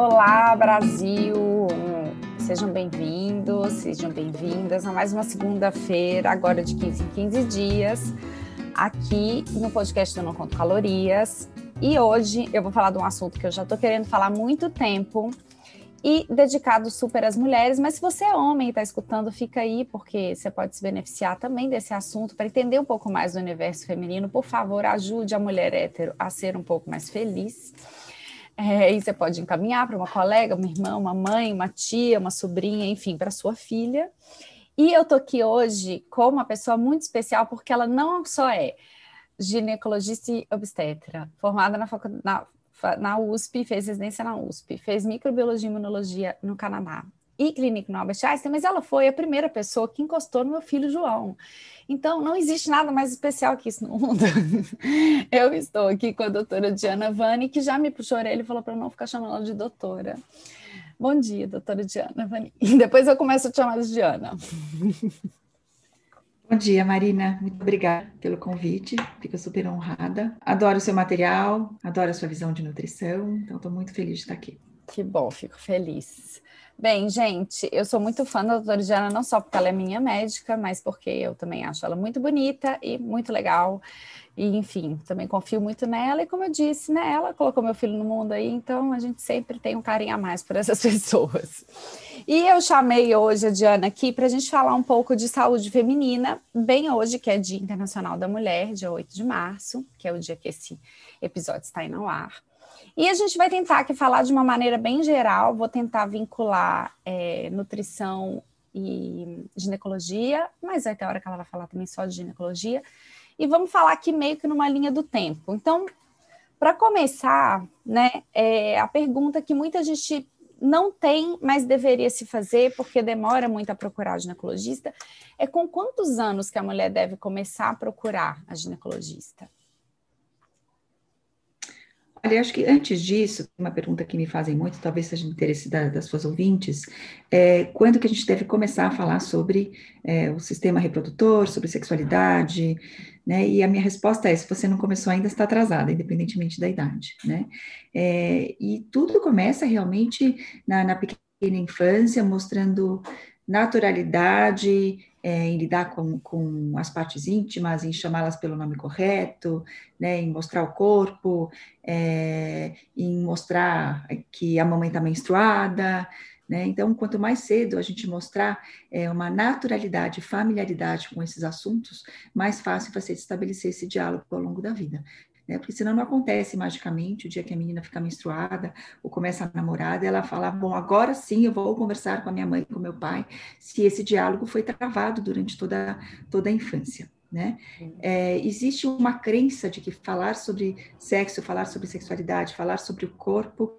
Olá, Brasil! Sejam bem-vindos, sejam bem-vindas a mais uma segunda-feira, agora de 15 em 15 dias, aqui no podcast do Não Conto Calorias. E hoje eu vou falar de um assunto que eu já estou querendo falar há muito tempo e dedicado super às mulheres, mas se você é homem e está escutando, fica aí, porque você pode se beneficiar também desse assunto para entender um pouco mais do universo feminino. Por favor, ajude a mulher hétero a ser um pouco mais feliz. É, e você pode encaminhar para uma colega, uma irmã, uma mãe, uma tia, uma sobrinha, enfim, para sua filha. E eu tô aqui hoje com uma pessoa muito especial, porque ela não só é ginecologista e obstetra, formada na, na, na USP, fez residência na USP, fez microbiologia e imunologia no Canadá, e clínico no Albert Einstein, mas ela foi a primeira pessoa que encostou no meu filho João. Então, não existe nada mais especial que isso no mundo. Eu estou aqui com a doutora Diana Vani, que já me puxou a orelha e falou para não ficar chamando ela de doutora. Bom dia, doutora Diana Vani. E depois eu começo a te chamar de Diana. Bom dia, Marina. Muito obrigada pelo convite. Fico super honrada. Adoro o seu material, adoro a sua visão de nutrição. Então, estou muito feliz de estar aqui. Que bom, fico feliz. Bem, gente, eu sou muito fã da doutora Diana, não só porque ela é minha médica, mas porque eu também acho ela muito bonita e muito legal. E, enfim, também confio muito nela. E como eu disse, né, ela colocou meu filho no mundo aí, então a gente sempre tem um carinho a mais por essas pessoas. E eu chamei hoje a Diana aqui para a gente falar um pouco de saúde feminina, bem hoje, que é Dia Internacional da Mulher, dia 8 de março, que é o dia que esse episódio está indo ao ar. E a gente vai tentar aqui falar de uma maneira bem geral, vou tentar vincular é, nutrição e ginecologia, mas vai ter hora que ela vai falar também só de ginecologia. E vamos falar aqui meio que numa linha do tempo. Então, para começar, né, é, a pergunta que muita gente não tem, mas deveria se fazer, porque demora muito a procurar ginecologista, é com quantos anos que a mulher deve começar a procurar a ginecologista? Olha, acho que antes disso, uma pergunta que me fazem muito, talvez seja de interesse da, das suas ouvintes, é quando que a gente deve começar a falar sobre é, o sistema reprodutor, sobre sexualidade, né? E a minha resposta é: se você não começou ainda, está atrasada, independentemente da idade, né? É, e tudo começa realmente na, na pequena infância, mostrando naturalidade é, em lidar com, com as partes íntimas, em chamá-las pelo nome correto, né, em mostrar o corpo, é, em mostrar que a mamãe está menstruada. Né? Então, quanto mais cedo a gente mostrar é, uma naturalidade, familiaridade com esses assuntos, mais fácil vai ser estabelecer esse diálogo ao longo da vida né? Porque senão não acontece magicamente o dia que a menina fica menstruada ou começa a namorar, ela fala, bom, agora sim eu vou conversar com a minha mãe, com meu pai, se esse diálogo foi travado durante toda, toda a infância. Né? É, existe uma crença de que falar sobre sexo, falar sobre sexualidade, falar sobre o corpo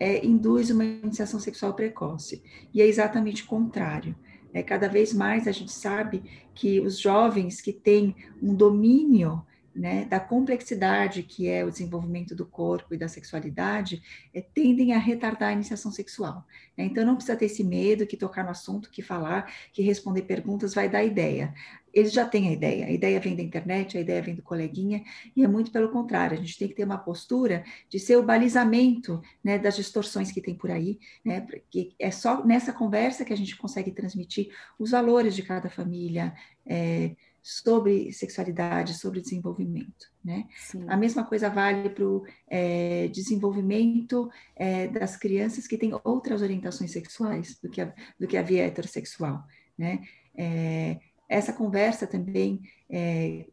é, induz uma iniciação sexual precoce. E é exatamente o contrário. É, cada vez mais a gente sabe que os jovens que têm um domínio né, da complexidade que é o desenvolvimento do corpo e da sexualidade, é, tendem a retardar a iniciação sexual. Né? Então, não precisa ter esse medo que tocar no assunto, que falar, que responder perguntas vai dar ideia. Eles já têm a ideia, a ideia vem da internet, a ideia vem do coleguinha, e é muito pelo contrário, a gente tem que ter uma postura de ser o balizamento né, das distorções que tem por aí, né, porque é só nessa conversa que a gente consegue transmitir os valores de cada família, é, sobre sexualidade, sobre desenvolvimento. Né? A mesma coisa vale para o é, desenvolvimento é, das crianças que têm outras orientações sexuais do que a, do que a via heterossexual. Né? É, essa conversa também, é,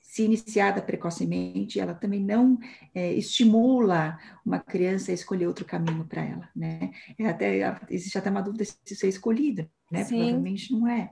se iniciada precocemente, ela também não é, estimula uma criança a escolher outro caminho para ela. Né? É até, existe até uma dúvida se isso é escolhido, né? provavelmente não é.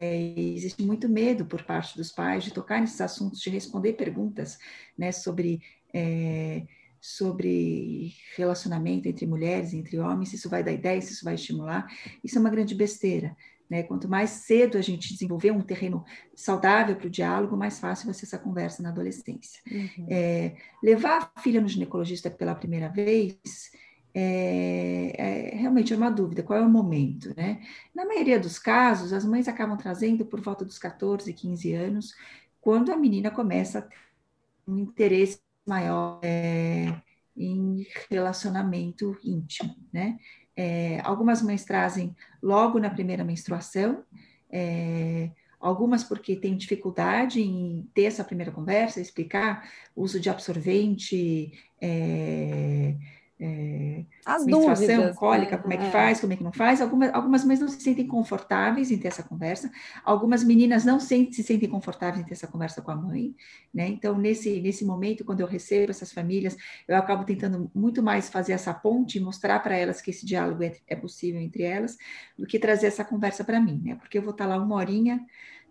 É, existe muito medo por parte dos pais de tocar nesses assuntos, de responder perguntas né, sobre, é, sobre relacionamento entre mulheres, entre homens, se isso vai dar ideia, se isso vai estimular. Isso é uma grande besteira. Né? Quanto mais cedo a gente desenvolver um terreno saudável para o diálogo, mais fácil vai ser essa conversa na adolescência. Uhum. É, levar a filha no ginecologista pela primeira vez é, é, realmente é uma dúvida, qual é o momento, né? Na maioria dos casos, as mães acabam trazendo por volta dos 14, 15 anos, quando a menina começa a ter um interesse maior é, em relacionamento íntimo, né? É, algumas mães trazem logo na primeira menstruação, é, algumas porque têm dificuldade em ter essa primeira conversa, explicar uso de absorvente, é, é, As menstruação, dúvidas, cólica, né? como é que faz, como é que não faz. Algumas, algumas mães não se sentem confortáveis em ter essa conversa, algumas meninas não se, se sentem confortáveis em ter essa conversa com a mãe, né? Então, nesse, nesse momento, quando eu recebo essas famílias, eu acabo tentando muito mais fazer essa ponte e mostrar para elas que esse diálogo é, é possível entre elas, do que trazer essa conversa para mim, né? Porque eu vou estar lá uma horinha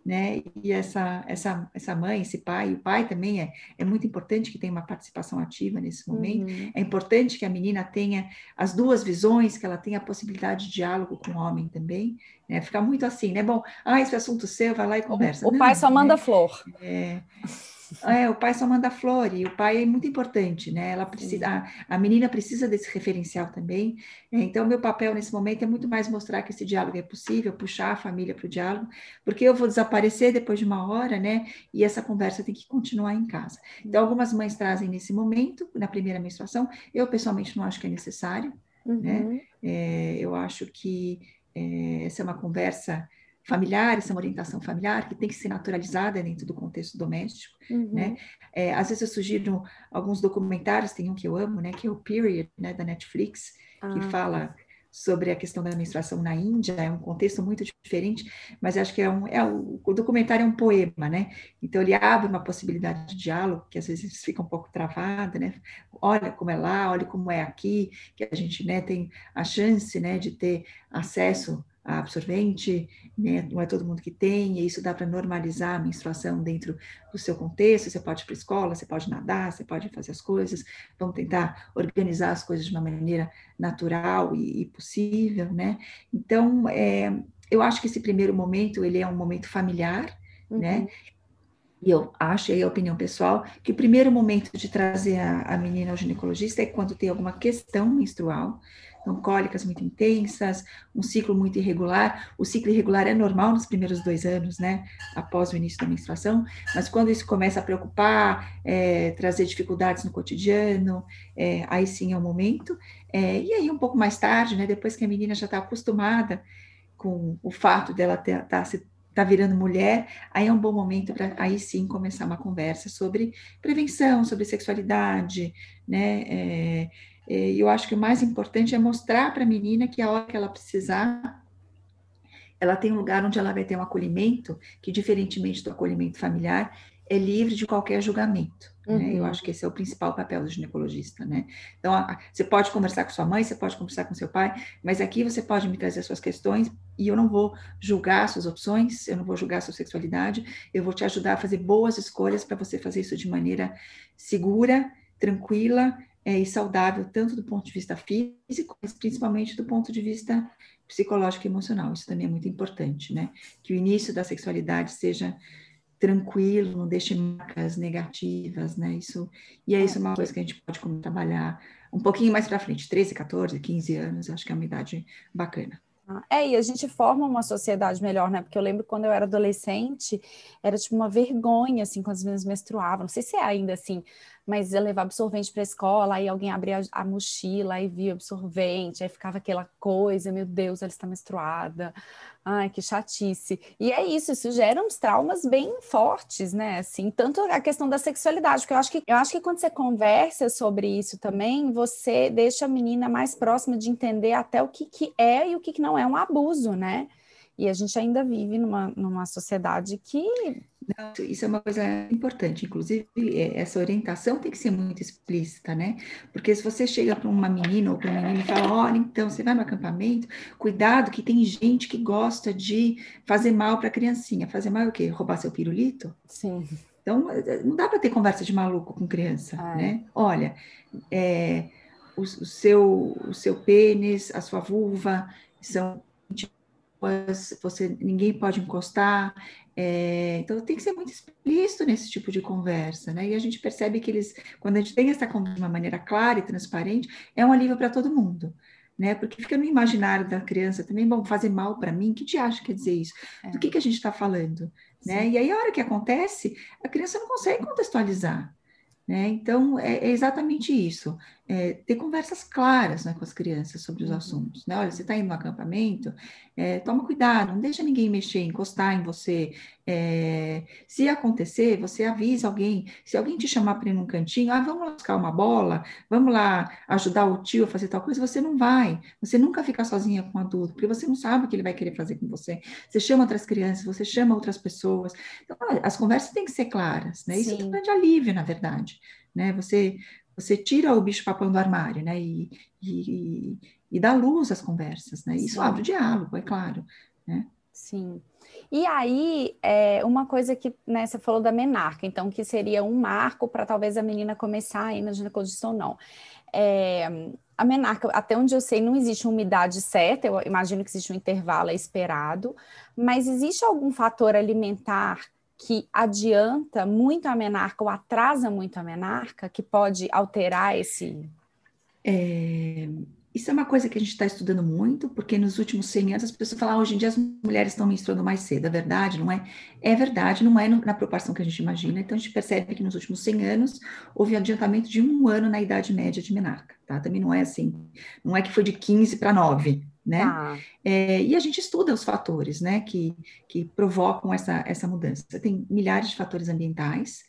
né? E essa, essa, essa mãe, esse pai, o pai também é, é muito importante que tenha uma participação ativa nesse momento. Uhum. É importante que a menina tenha as duas visões, que ela tenha a possibilidade de diálogo com o homem também, né? Ficar muito assim, né? Bom, ah, esse é assunto seu, vai lá e conversa. O, o pai Não, só manda né? flor. É, é, o pai só manda flor, e o pai é muito importante, né? Ela precisa, a, a menina precisa desse referencial também. É, então, meu papel nesse momento é muito mais mostrar que esse diálogo é possível, puxar a família para o diálogo, porque eu vou desaparecer depois de uma hora, né? E essa conversa tem que continuar em casa. Então, algumas mães trazem nesse momento, na primeira menstruação, eu pessoalmente não acho que é necessário, né? Uhum. É, eu acho que é, essa é uma conversa familiar, essa é uma orientação familiar que tem que ser naturalizada dentro do contexto doméstico, Uhum. né? É, às vezes eu sugiro alguns documentários, tem um que eu amo, né? Que é o Period, né? Da Netflix, que Ah, fala sobre a questão da menstruação na Índia, é um contexto muito diferente, mas acho que é um, é um, o documentário é um poema, né? Então ele abre uma possibilidade de diálogo, que às vezes fica um pouco travada, né? Olha como é lá, olha como é aqui, que a gente né, tem a chance né, de ter acesso absorvente, né? não é todo mundo que tem, e isso dá para normalizar a menstruação dentro do seu contexto, você pode ir para a escola, você pode nadar, você pode fazer as coisas, vamos tentar organizar as coisas de uma maneira natural e, e possível, né? Então, é, eu acho que esse primeiro momento, ele é um momento familiar, uhum. né? E eu acho, aí a opinião pessoal, que o primeiro momento de trazer a, a menina ao ginecologista é quando tem alguma questão menstrual, então cólicas muito intensas, um ciclo muito irregular. O ciclo irregular é normal nos primeiros dois anos, né, após o início da menstruação, mas quando isso começa a preocupar, é, trazer dificuldades no cotidiano, é, aí sim é o momento. É, e aí um pouco mais tarde, né, depois que a menina já está acostumada com o fato dela estar tá se está virando mulher, aí é um bom momento para aí sim começar uma conversa sobre prevenção, sobre sexualidade, né? É, é, eu acho que o mais importante é mostrar para a menina que a hora que ela precisar, ela tem um lugar onde ela vai ter um acolhimento que, diferentemente do acolhimento familiar, é livre de qualquer julgamento. Uhum. Né? Eu acho que esse é o principal papel do ginecologista, né? Então, a, você pode conversar com sua mãe, você pode conversar com seu pai, mas aqui você pode me trazer suas questões e eu não vou julgar suas opções, eu não vou julgar sua sexualidade, eu vou te ajudar a fazer boas escolhas para você fazer isso de maneira segura, tranquila é, e saudável, tanto do ponto de vista físico, mas principalmente do ponto de vista psicológico e emocional. Isso também é muito importante, né? Que o início da sexualidade seja tranquilo, não deixe marcas negativas, né? Isso, e é isso uma coisa que a gente pode trabalhar um pouquinho mais para frente, 13, 14, 15 anos, acho que é uma idade bacana. É, e a gente forma uma sociedade melhor, né? Porque eu lembro quando eu era adolescente, era tipo uma vergonha, assim, quando as meninas menstruavam. Não sei se é ainda assim, mas eu levar absorvente para a escola, aí alguém abria a, a mochila e via absorvente, aí ficava aquela coisa, meu Deus, ela está menstruada. Ai, que chatice. E é isso, isso gera uns traumas bem fortes, né? Assim, tanto a questão da sexualidade, porque eu acho que eu acho que quando você conversa sobre isso também, você deixa a menina mais próxima de entender até o que, que é e o que, que não é um abuso, né? E a gente ainda vive numa, numa sociedade que. Isso é uma coisa importante, inclusive essa orientação tem que ser muito explícita, né? Porque se você chega para uma menina ou para um menino e fala: olha, então você vai no acampamento, cuidado que tem gente que gosta de fazer mal para a criancinha. Fazer mal é o quê? Roubar seu pirulito? Sim. Então, não dá para ter conversa de maluco com criança, Ai. né? Olha, é, o, o, seu, o seu pênis, a sua vulva são você ninguém pode encostar. É, então tem que ser muito explícito nesse tipo de conversa, né? E a gente percebe que eles, quando a gente tem essa conversa de uma maneira clara e transparente, é um alívio para todo mundo. Né? Porque fica no imaginário da criança também, bom, fazer mal para mim, que te acha quer dizer isso? É. Do que, que a gente está falando? Né? E aí, a hora que acontece, a criança não consegue contextualizar. Né? Então, é, é, exatamente isso. É, ter conversas claras né, com as crianças sobre os uhum. assuntos. Né? Olha, você está indo no acampamento, é, toma cuidado, não deixa ninguém mexer, encostar em você. É, se acontecer, você avisa alguém. Se alguém te chamar para ir num cantinho, ah, vamos lá buscar uma bola, vamos lá ajudar o tio a fazer tal coisa, você não vai. Você nunca fica sozinha com um adulto, porque você não sabe o que ele vai querer fazer com você. Você chama outras crianças, você chama outras pessoas. Então, as conversas têm que ser claras. Né? Isso é um grande alívio, na verdade né? Você você tira o bicho papão do armário, né? E, e, e dá luz às conversas, né? Isso Sim. abre o diálogo, é claro, né? Sim. E aí, é, uma coisa que né, você falou da menarca, então, que seria um marco para talvez a menina começar aí na ginecologia ou não. É, a menarca, até onde eu sei, não existe uma umidade certa, eu imagino que existe um intervalo esperado, mas existe algum fator alimentar que adianta muito a menarca ou atrasa muito a menarca, que pode alterar esse. É, isso é uma coisa que a gente está estudando muito, porque nos últimos 100 anos as pessoas falam, ah, hoje em dia as mulheres estão menstruando mais cedo. É verdade, não é? É verdade, não é na proporção que a gente imagina. Então a gente percebe que nos últimos 100 anos houve adiantamento de um ano na idade média de menarca, tá? Também não é assim, não é que foi de 15 para 9, né? Ah. É, e a gente estuda os fatores, né, que, que provocam essa, essa mudança. Tem milhares de fatores ambientais,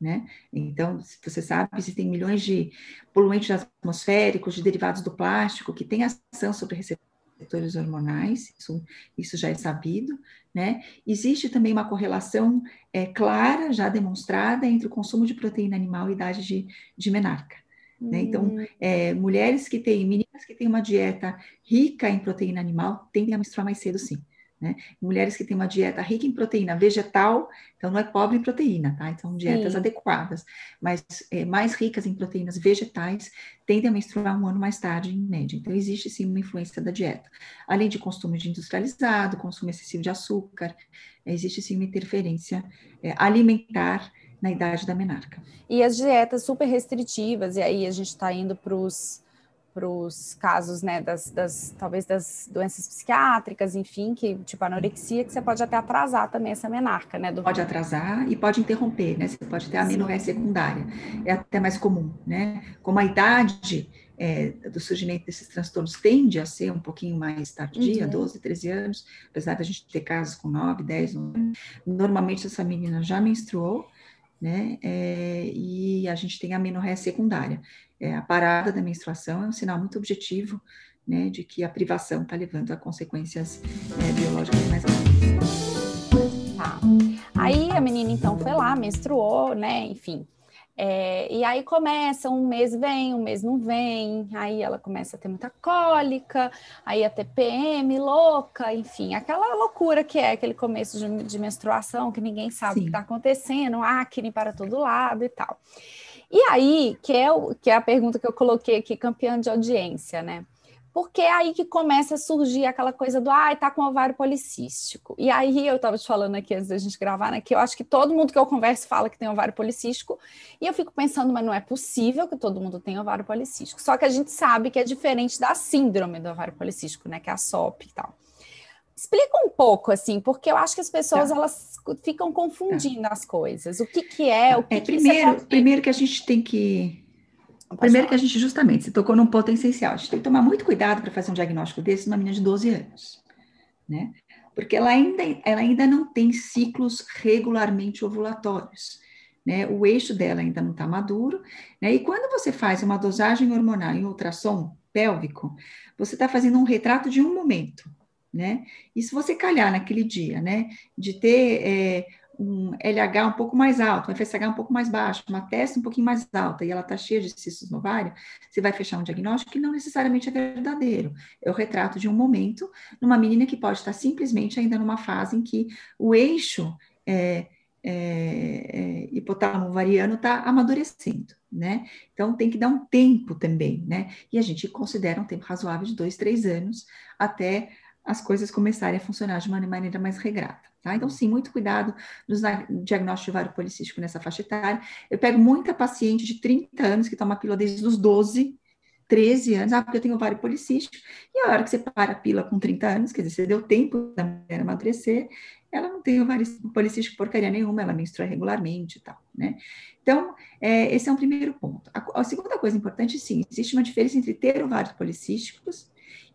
né? Então, você sabe, existem milhões de poluentes atmosféricos, de derivados do plástico, que têm ação sobre receptores hormonais, isso, isso já é sabido, né? Existe também uma correlação é, clara, já demonstrada, entre o consumo de proteína animal e idade de, de menarca. Né? Então, é, mulheres que têm, meninas que têm uma dieta rica em proteína animal, tendem a menstruar mais cedo, sim. Né? Mulheres que têm uma dieta rica em proteína vegetal, então não é pobre em proteína, tá? Então, dietas sim. adequadas, mas é, mais ricas em proteínas vegetais, tendem a menstruar um ano mais tarde, em média. Então, existe sim uma influência da dieta. Além de consumo de industrializado, consumo excessivo de açúcar, existe sim uma interferência é, alimentar na idade da menarca. E as dietas super restritivas, e aí a gente está indo para os para os casos, né, das, das, talvez das doenças psiquiátricas, enfim, que tipo anorexia, que você pode até atrasar também essa menarca, né? Do... Pode atrasar e pode interromper, né? Você pode ter amenorreia secundária, é até mais comum, né? Como a idade é, do surgimento desses transtornos tende a ser um pouquinho mais tardia, uhum. 12, 13 anos, apesar da gente ter casos com 9, 10, 11, normalmente essa menina já menstruou, né? É, e a gente tem a amenorreia secundária. É, a parada da menstruação é um sinal muito objetivo, né, de que a privação está levando a consequências é, biológicas mais graves. Tá. Aí a menina então foi lá, menstruou, né? Enfim, é, e aí começa, um mês vem, um mês não vem, aí ela começa a ter muita cólica, aí a TPM louca, enfim, aquela loucura que é aquele começo de, de menstruação, que ninguém sabe Sim. o que está acontecendo, acne para todo lado e tal. E aí, que é, o, que é a pergunta que eu coloquei aqui, campeã de audiência, né? Porque é aí que começa a surgir aquela coisa do, ai, ah, tá com ovário policístico. E aí eu tava te falando aqui antes da gente gravar, né, que eu acho que todo mundo que eu converso fala que tem ovário policístico, e eu fico pensando, mas não é possível que todo mundo tenha ovário policístico. Só que a gente sabe que é diferente da síndrome do ovário policístico, né, que é a SOP e tal. Explica um pouco, assim, porque eu acho que as pessoas, tá. elas ficam confundindo tá. as coisas. O que que é, o que, é, primeiro, que Primeiro que a gente tem que Primeiro que a gente justamente se tocou num ponto essencial. A gente tem que tomar muito cuidado para fazer um diagnóstico desse numa menina de 12 anos, né? Porque ela ainda, ela ainda não tem ciclos regularmente ovulatórios, né? O eixo dela ainda não está maduro, né? E quando você faz uma dosagem hormonal em ultrassom pélvico, você está fazendo um retrato de um momento, né? E se você calhar naquele dia, né, de ter é, um LH um pouco mais alto, um FSH um pouco mais baixo, uma testa um pouquinho mais alta, e ela está cheia de cistos no ovário, você vai fechar um diagnóstico que não necessariamente é verdadeiro. É o retrato de um momento numa menina que pode estar simplesmente ainda numa fase em que o eixo é, é, é, hipotálamo ovariano está amadurecendo, né? Então tem que dar um tempo também, né? E a gente considera um tempo razoável de dois, três anos até as coisas começarem a funcionar de uma maneira mais regrada. Tá? Então, sim, muito cuidado no diagnóstico de ovário policístico nessa faixa etária. Eu pego muita paciente de 30 anos que toma pílula desde os 12, 13 anos, ah, porque eu tenho ovário policístico, e a hora que você para a pila com 30 anos, quer dizer, você deu tempo da mulher amadurecer, ela não tem ovário policístico porcaria nenhuma, ela menstrua regularmente e tal, né? Então, é, esse é um primeiro ponto. A, a, segunda coisa importante, sim, existe uma diferença entre ter ovários policísticos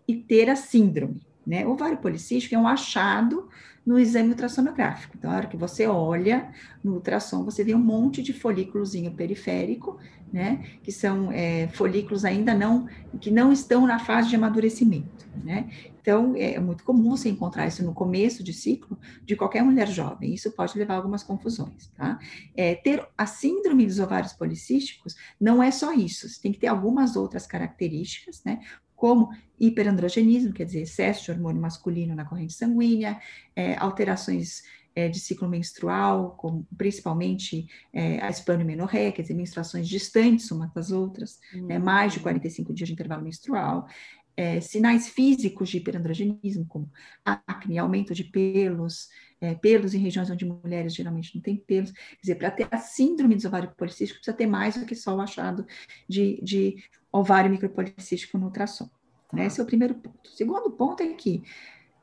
e ter a síndrome, né? O ovário policístico é um achado no exame ultrassonográfico. Então, a hora que você olha no ultrassom, você vê um monte de folículozinho periférico, né? Que são é, folículos ainda não, que não estão na fase de amadurecimento, né? Então, é muito comum você encontrar isso no começo de ciclo de qualquer mulher jovem. Isso pode levar a algumas confusões, tá? É, ter a síndrome dos ovários policísticos não é só isso. Você tem que ter algumas outras características, né? Como hiperandrogenismo, quer dizer, excesso de hormônio masculino na corrente sanguínea, é, alterações é, de ciclo menstrual, como, principalmente é, a esplenomenorreia, quer dizer, menstruações distantes umas das outras, uhum. né, mais de 45 dias de intervalo menstrual, é, sinais físicos de hiperandrogenismo, como acne, aumento de pelos, é, pelos em regiões onde mulheres geralmente não têm pelos. Quer dizer, para ter a síndrome do ovário policístico, precisa ter mais do que só o achado de, de ovário micropolicístico no ultrassom. Né? Esse é o primeiro ponto. O segundo ponto é que,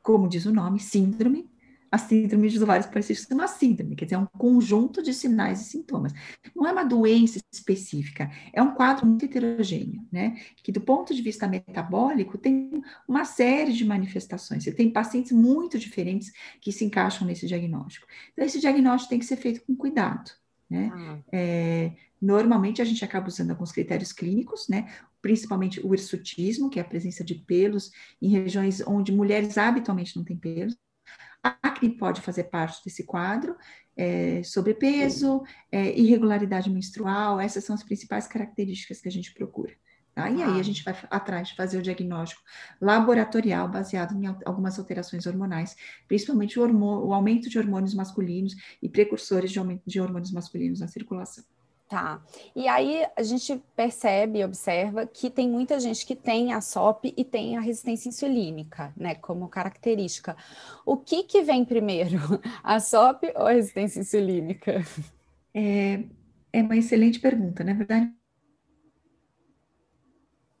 como diz o nome, síndrome, a síndrome dos ovários policísticos é uma síndrome, quer dizer, é um conjunto de sinais e sintomas. Não é uma doença específica, é um quadro muito heterogêneo, né? Que do ponto de vista metabólico tem uma série de manifestações. Você tem pacientes muito diferentes que se encaixam nesse diagnóstico. Então, esse diagnóstico tem que ser feito com cuidado, né? Ah. É, normalmente a gente acaba usando alguns critérios clínicos, né? Principalmente o hirsutismo, que é a presença de pelos em regiões onde mulheres habitualmente não têm pelos. A acne pode fazer parte desse quadro, é, sobrepeso, é, irregularidade menstrual, essas são as principais características que a gente procura. Tá? E aí a gente vai atrás de fazer o diagnóstico laboratorial baseado em algumas alterações hormonais, principalmente o, hormônio, o aumento de hormônios masculinos e precursores de aumento de hormônios masculinos na circulação. Tá. E aí a gente percebe observa que tem muita gente que tem a SOP e tem a resistência insulínica, né, como característica. O que que vem primeiro, a SOP ou a resistência insulínica? É, é uma excelente pergunta, na verdade.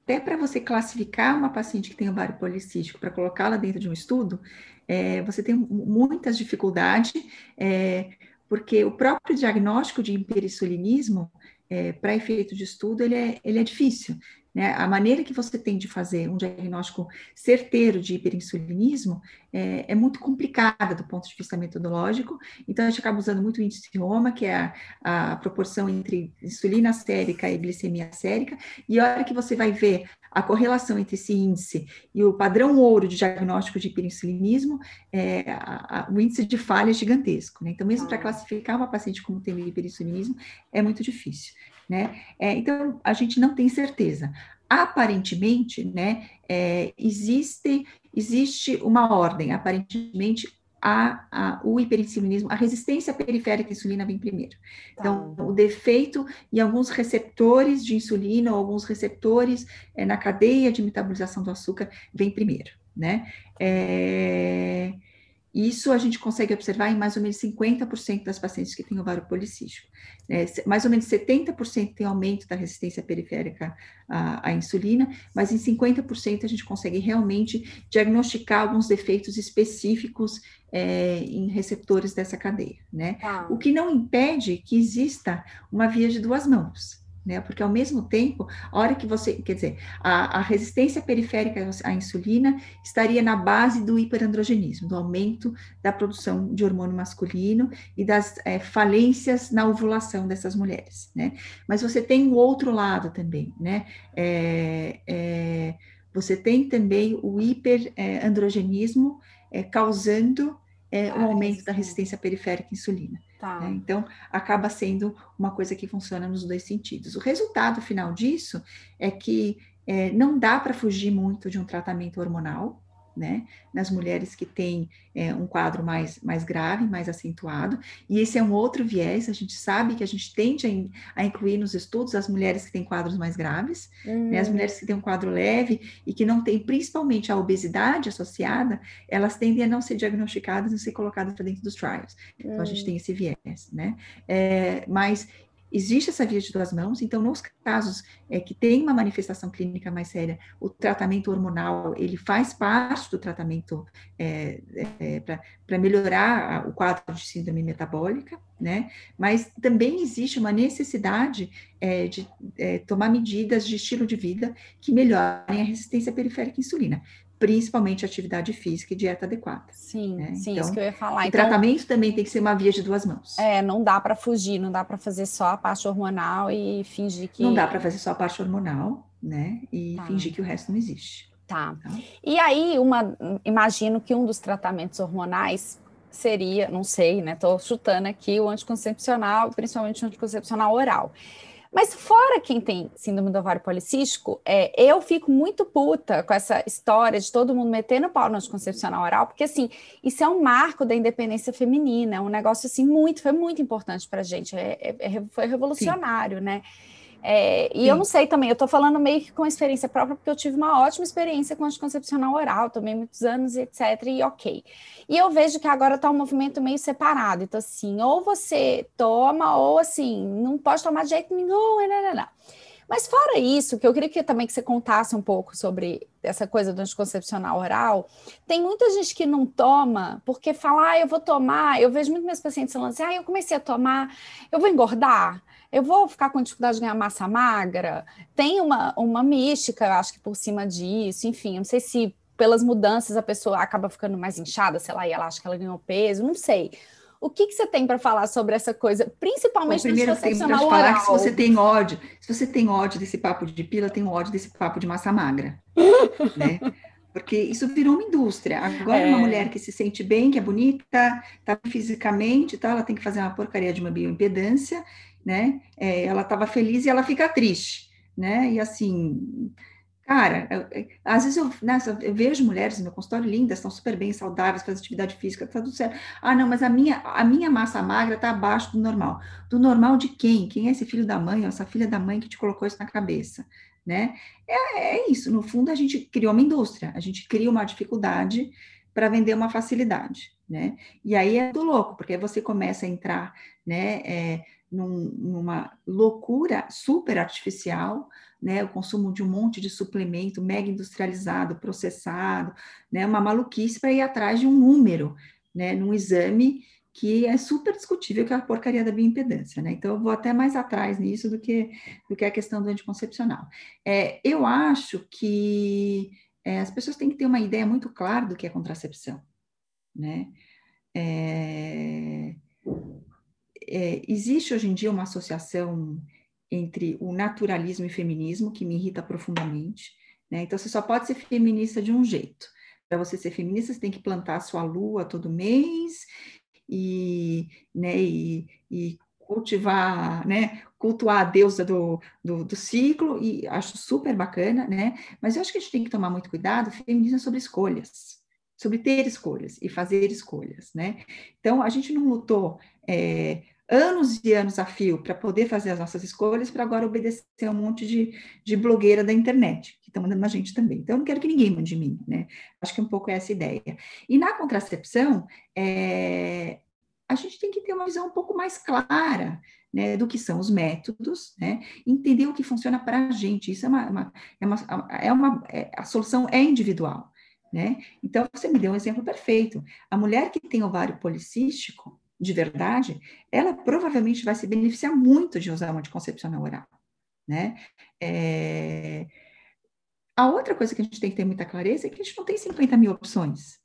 Até para você classificar uma paciente que tem ovário policístico, para colocá-la dentro de um estudo, é, você tem muitas dificuldades. É, porque o próprio diagnóstico de hiperinsulinismo, é, para efeito de estudo, ele é, ele é difícil. Né? A maneira que você tem de fazer um diagnóstico certeiro de hiperinsulinismo é, é, muito complicada do ponto de vista metodológico, então a gente acaba usando muito o índice de Roma, que é a, a proporção entre insulina sérica e glicemia sérica, e a hora que você vai ver a correlação entre esse índice e o padrão ouro de diagnóstico de hiperinsulinismo, é, a, a, o índice de falha é gigantesco. Né? Então, mesmo para ah. classificar uma paciente como tendo hiperinsulinismo, é muito difícil. Né? É, então, a gente não tem certeza. Aparentemente, né, é, existe, existe uma ordem, aparentemente a, a, o hiperinsulinismo, a resistência periférica à insulina vem primeiro. Então, tá. o defeito em alguns receptores de insulina ou alguns receptores é, na cadeia de metabolização do açúcar vem primeiro, né? É, isso a gente consegue observar em mais ou menos 50% das pacientes que têm ovário policístico. É, mais ou menos 70% tem aumento da resistência periférica à, à, insulina, mas em 50% a gente consegue realmente diagnosticar alguns defeitos específicos é, em receptores dessa cadeia, né? Ah. O que não impede que exista uma via de duas mãos né? Porque ao mesmo tempo, a hora que você, quer dizer, a, a, resistência periférica à insulina estaria na base do hiperandrogenismo, do aumento da produção de hormônio masculino e das é, falências na ovulação dessas mulheres, né? Mas você tem o outro lado também, né? É, é, você tem também o hiperandrogenismo é, causando é, o aumento da resistência periférica à insulina. Tá. Né? Então, acaba sendo uma coisa que funciona nos dois sentidos. O resultado final disso é que é, não dá para fugir muito de um tratamento hormonal, né, nas mulheres que têm é, um quadro mais, mais grave, mais acentuado, e esse é um outro viés, a gente sabe que a gente tende a, a incluir nos estudos as mulheres que têm quadros mais graves, uhum. né, as hum. mulheres que têm um quadro leve e que não têm principalmente a obesidade associada, elas tendem a não ser diagnosticadas e ser colocadas para dentro dos trials, uhum. então a gente hum. tem esse viés, né, é, mas existe essa via de duas mãos, então nos casos é, que tem uma manifestação clínica mais séria, o tratamento hormonal, ele faz parte do tratamento é, é, para melhorar o quadro de síndrome metabólica, né? Mas também existe uma necessidade é, de é, tomar medidas de estilo de vida que melhorem a resistência periférica à insulina principalmente atividade física e dieta adequada. Sim, né? sim, então, isso que eu ia falar. O então, tratamento também tem que ser uma via de duas mãos. É, não dá para fugir, não dá para fazer só a parte hormonal e fingir que. Não dá para fazer só a parte hormonal, né? E tá. fingir que o resto não existe. Tá. tá. E aí, uma, imagino que um dos tratamentos hormonais seria, não sei, né? Tô chutando aqui o anticoncepcional, principalmente o anticoncepcional oral. Mas fora quem tem síndrome do ovário policístico, é, eu fico muito puta com essa história de todo mundo metendo pau no anticoncepcional oral, porque assim, isso é um marco da independência feminina, é um negócio assim muito, foi muito importante pra gente, é, é, é foi revolucionário, Sim. né? É, e Sim. eu não sei também, eu estou falando meio que com experiência própria, porque eu tive uma ótima experiência com anticoncepcional oral, tomei muitos anos, etc. E ok. E eu vejo que agora está um movimento meio separado. Então, assim, ou você toma, ou assim, não pode tomar de jeito nenhum, não, não, não. Mas fora isso, que eu queria que também que você contasse um pouco sobre essa coisa do anticoncepcional oral, tem muita gente que não toma porque fala, ah, eu vou tomar. Eu vejo muitos meus pacientes falando assim, ah, eu comecei a tomar, eu vou engordar eu vou ficar com dificuldade de ganhar massa magra? Tem uma, uma mística, eu acho que por cima disso, enfim, não sei se pelas mudanças a pessoa acaba ficando mais inchada, sei lá, e ela acha que ela ganhou peso, não sei. O que, que você tem para falar sobre essa coisa, principalmente Bom, primeiro tem para falar que se você tem ódio, se você tem ódio desse papo de pila, tem ódio desse papo de massa magra, né? Porque isso virou uma indústria. Agora, é. uma mulher que se sente bem, que é bonita, tá fisicamente, tá, ela tem que fazer uma porcaria de uma bioimpedância né? É, ela estava feliz e ela fica triste, né? E assim, cara, eu, às vezes eu, eu, vejo mulheres no meu consultório lindas, estão super bem, saudáveis, fazem atividade física, tá tudo certo. Ah, não, mas a minha, a minha massa magra está abaixo do normal. Do normal de quem? Quem é esse filho da mãe, essa filha da mãe que te colocou isso na cabeça? Né? É, é isso, no fundo a gente criou uma indústria, a gente cria uma dificuldade para vender uma facilidade, né? E aí é do louco, porque você começa a entrar, né, é, num, numa loucura super artificial, né, o consumo de um monte de suplemento mega industrializado, processado, né, uma maluquice para ir atrás de um número, né, num exame que é super discutível, que é a porcaria da bioimpedância, né? Então, eu vou até mais atrás nisso do que, do que a questão do anticoncepcional. É, eu acho que é, as pessoas têm que ter uma ideia muito clara do que é contracepção, né? É, é, existe hoje em dia uma associação entre o naturalismo e feminismo que me irrita profundamente. Né? Então, você só pode ser feminista de um jeito. Para você ser feminista, você tem que plantar sua lua todo mês e, né, e, e cultivar, né, cultuar a deusa do, do, do, ciclo, e acho super bacana, né? Mas eu acho que a gente tem que tomar muito cuidado, feminismo é sobre escolhas, sobre ter escolhas e fazer escolhas, né? Então, a gente não lutou é, anos e anos a fio para poder fazer as nossas escolhas, para agora obedecer a um monte de, de blogueira da internet, que estão mandando a gente também. Então, eu não quero que ninguém mande mim, né? Acho que é um pouco essa ideia. E na contracepção, é, a gente tem que ter uma visão um pouco mais clara né, do que são os métodos, né, entender o que funciona para a gente. Isso é uma, uma, é uma, é uma é, a solução é individual, né? Então você me deu um exemplo perfeito. A mulher que tem ovário policístico, de verdade, ela provavelmente vai se beneficiar muito de usar um anticoncepcional oral, né? É... A outra coisa que a gente tem que ter muita clareza é que a gente não tem 50 mil opções,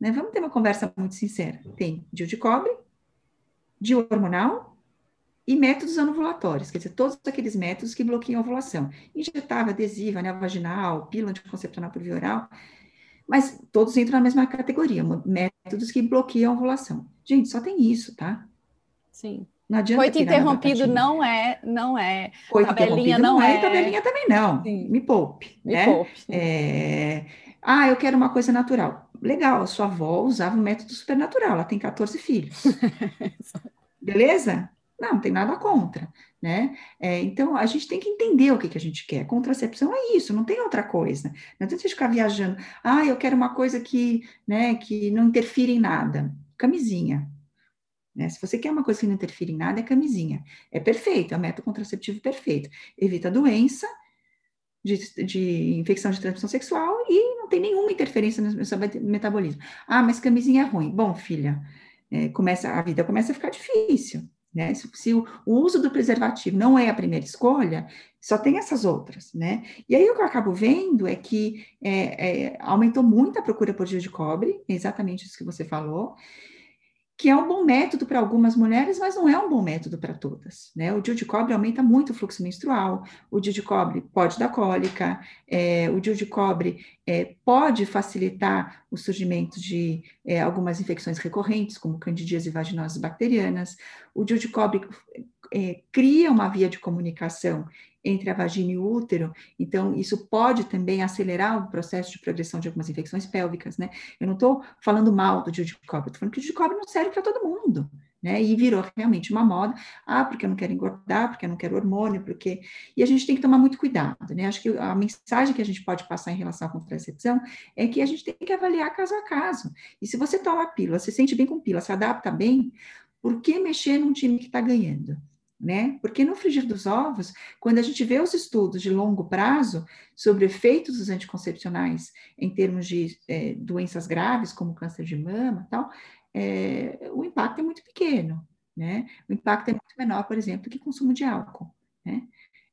né? Vamos ter uma conversa muito sincera. Tem DIU de cobre, DIU hormonal e métodos anovulatórios, quer dizer, todos aqueles métodos que bloqueiam a ovulação. Injetável, adesiva, né, vaginal, pílula anticoncepcional por via oral, mas todos entram na mesma categoria, métodos que bloqueiam a ovulação. Gente, só tem isso, tá? Sim. Não adianta Coito interrompido não é, não é. Coito tabelinha não, não é, é, tabelinha também não. Sim. Me poupe, Me né? poupe. É... Ah, eu quero uma coisa natural. Legal, sua avó usava o método supernatural, ela tem 14 filhos. Beleza? Não, não tem nada contra, né? É, então, a gente tem que entender o que, que a gente quer. Contracepção é isso, não tem outra coisa. Não adianta ficar viajando. Ah, eu quero uma coisa que, né, que não interfira em nada. Camisinha. Né? Se você quer uma coisa que não interfere em nada, é camisinha. É perfeito, é o método contraceptivo perfeito. Evita doença, de, de, infecção de transmissão sexual e não tem nenhuma interferência no seu metabolismo. Ah, mas camisinha é ruim. Bom, filha, é, começa, a vida começa a ficar difícil. Né? Se, se o, o, uso do preservativo não é a primeira escolha, só tem essas outras, né? E aí o que eu acabo vendo é que é, é, aumentou muito a procura por gel de cobre, exatamente isso que você falou, que é um bom método para algumas mulheres, mas não é um bom método para todas. Né? O DIU de cobre aumenta muito o fluxo menstrual, o DIU de cobre pode dar cólica, é, o DIU de cobre é, pode facilitar o surgimento de é, algumas infecções recorrentes, como candidíase e vaginoses bacterianas. O DIU de cobre é, cria uma via de comunicação entre a vagina e o útero, então isso pode também acelerar o processo de progressão de algumas infecções pélvicas, né? Eu não estou falando mal do DIU de cobre, estou falando que o DIU de cobre não serve para todo mundo, né? E virou realmente uma moda, ah, porque eu não quero engordar, porque eu não quero hormônio, porque... E a gente tem que tomar muito cuidado, né? Acho que a mensagem que a gente pode passar em relação à contracepção é que a gente tem que avaliar caso a caso. E se você toma pílula, se sente bem com pílula, se adapta bem, por que mexer num time que está ganhando? Né? Porque no frigir dos ovos, quando a gente vê os estudos de longo prazo sobre efeitos dos anticoncepcionais em termos de é, doenças graves, como câncer de mama tal, é, o impacto é muito pequeno, né? O impacto é muito menor, por exemplo, que consumo de álcool, né?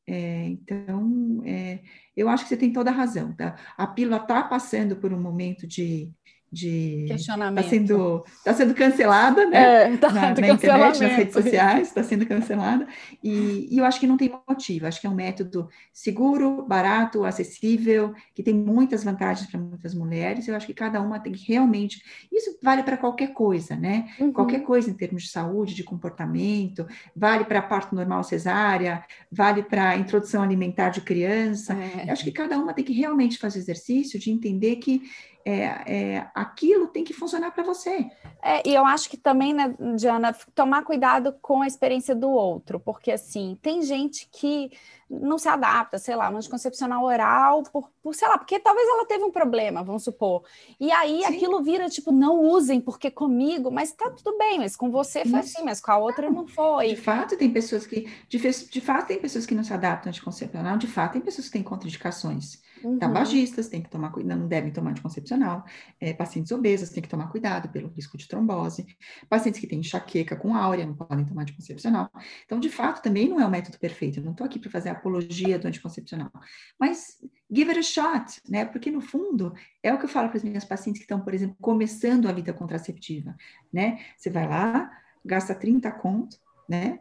É, então, é, eu acho que você tem toda a razão. Tá? A pílula está passando por um momento de, de questionamento. Está sendo, tá sendo cancelada, né? É, tá na, na internet, nas redes sociais, está sendo cancelada. E, e, eu acho que não tem motivo. Acho que é um método seguro, barato, acessível, que tem muitas vantagens para muitas mulheres. Eu acho que cada uma tem que realmente. Isso vale para qualquer coisa, né? Uhum. Qualquer coisa em termos de saúde, de comportamento, vale para parto normal cesárea, vale para introdução alimentar de criança. É. Eu acho que cada uma tem que realmente fazer exercício de entender que é, é, aquilo tem que funcionar para você. É, e eu acho que também, né, Diana, tomar cuidado com a experiência do outro, porque assim, tem gente que não se adapta, sei lá, um anticoncepcional oral, por, por, sei lá, porque talvez ela teve um problema, vamos supor. E aí Sim. aquilo vira tipo, não usem, porque comigo, mas tá tudo bem, mas com você foi assim, mas com a outra não foi. De fato, tem pessoas que, de, de fato, tem pessoas que não se adaptam ao anticoncepcional, de fato, tem pessoas que têm contraindicações. Uhum. Tabagistas têm que tomar cuidado, não devem tomar anticoncepcional. É, pacientes obesas têm que tomar cuidado pelo risco de trombose. Pacientes que têm enxaqueca com áurea não podem tomar anticoncepcional. Então, de fato, também não é o método perfeito. Eu não estou aqui para fazer apologia do anticoncepcional. Mas give it a shot, né? Porque no fundo é o que eu falo para as minhas pacientes que estão, por exemplo, começando a vida contraceptiva, né? Você vai lá, gasta 30 conto, né?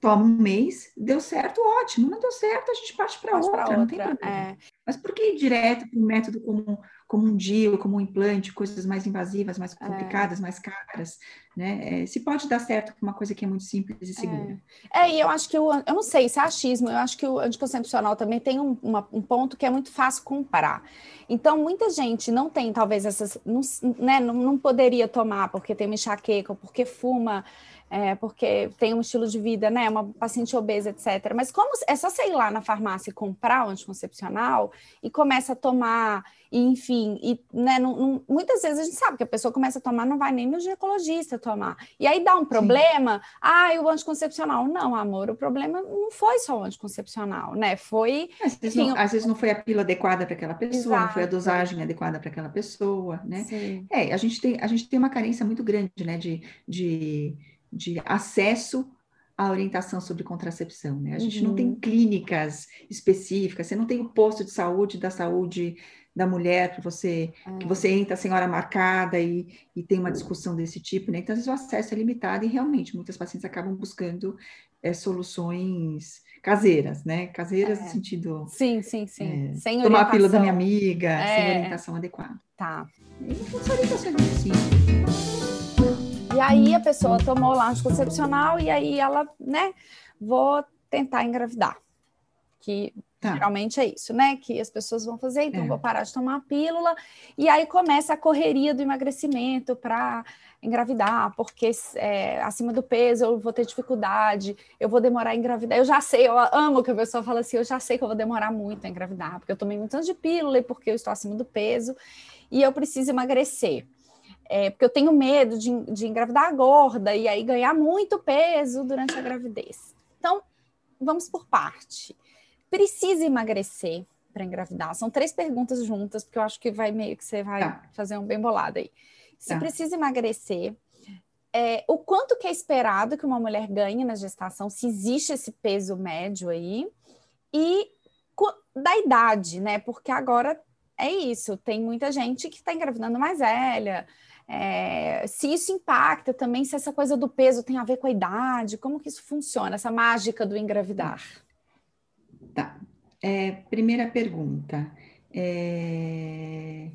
Toma um mês, deu certo, ótimo. Não deu certo, a gente parte para outra, outra, não tem problema. É. Mas por que ir direto para um método como, como um DIU, como um implante, coisas mais invasivas, mais é. complicadas, é. mais caras, né? É, se pode dar certo com uma coisa que é muito simples e segura. É, é e eu acho que o, eu não sei, isso é achismo, eu acho que o anticoncepcional também tem um, uma, um ponto que é muito fácil comparar. Então, muita gente não tem, talvez, essas, não, né, não, não poderia tomar porque tem uma enxaqueca, ou porque fuma é, porque tem um estilo de vida, né? Uma paciente obesa, etc. Mas como é só você ir lá na farmácia e comprar o anticoncepcional e começa a tomar, e, enfim, e, né, não, não, muitas vezes a gente sabe que a pessoa começa a tomar, não vai nem no ginecologista tomar. E aí dá um problema, ah, o anticoncepcional. Não, amor, o problema não foi só o anticoncepcional, né? Foi. Às vezes, enfim, não, às vezes não foi a pílula adequada para aquela pessoa, Exato. não foi a dosagem adequada para aquela pessoa, né? Sim. É, a gente tem, a gente tem uma carência muito grande, né, de, de de acesso à orientação sobre contracepção, né? A gente uhum. não tem uhum. clínicas específicas, você não tem o posto de saúde da saúde da mulher que você que é. você entra sem hora marcada e, e tem uma discussão desse tipo, né? Então, às vezes, o acesso é limitado e realmente muitas pacientes acabam buscando é, soluções caseiras, né? Caseiras é. no sentido. Sim, sim, sim. É, sem tomar a pílula da minha amiga, sem é. orientação adequada. Tá. E orientação muito simples. E aí a pessoa tomou lá anticoncepcional e aí ela, né, vou tentar engravidar. Que tá. geralmente é isso, né? Que as pessoas vão fazer, então é. vou parar de tomar a pílula. E aí começa a correria do emagrecimento para engravidar, porque é, acima do peso eu vou ter dificuldade, eu vou demorar a engravidar. Eu já sei, eu amo que a pessoa fala assim, eu já sei que eu vou demorar muito a engravidar, porque eu tomei muitos anos de pílula e porque eu estou acima do peso e eu preciso emagrecer. É, porque eu tenho medo de, de engravidar gorda e aí ganhar muito peso durante a gravidez. Então, vamos por parte. Precisa emagrecer para engravidar? São três perguntas juntas, porque eu acho que vai meio que você vai tá. fazer um bem bolado aí. Se tá. precisa emagrecer, é, o quanto que é esperado que uma mulher ganhe na gestação, se existe esse peso médio aí, e da idade, né? Porque agora é isso, tem muita gente que está engravidando mais velha. É, se isso impacta também, se essa coisa do peso tem a ver com a idade, como que isso funciona, essa mágica do engravidar? Tá. É, primeira pergunta. É...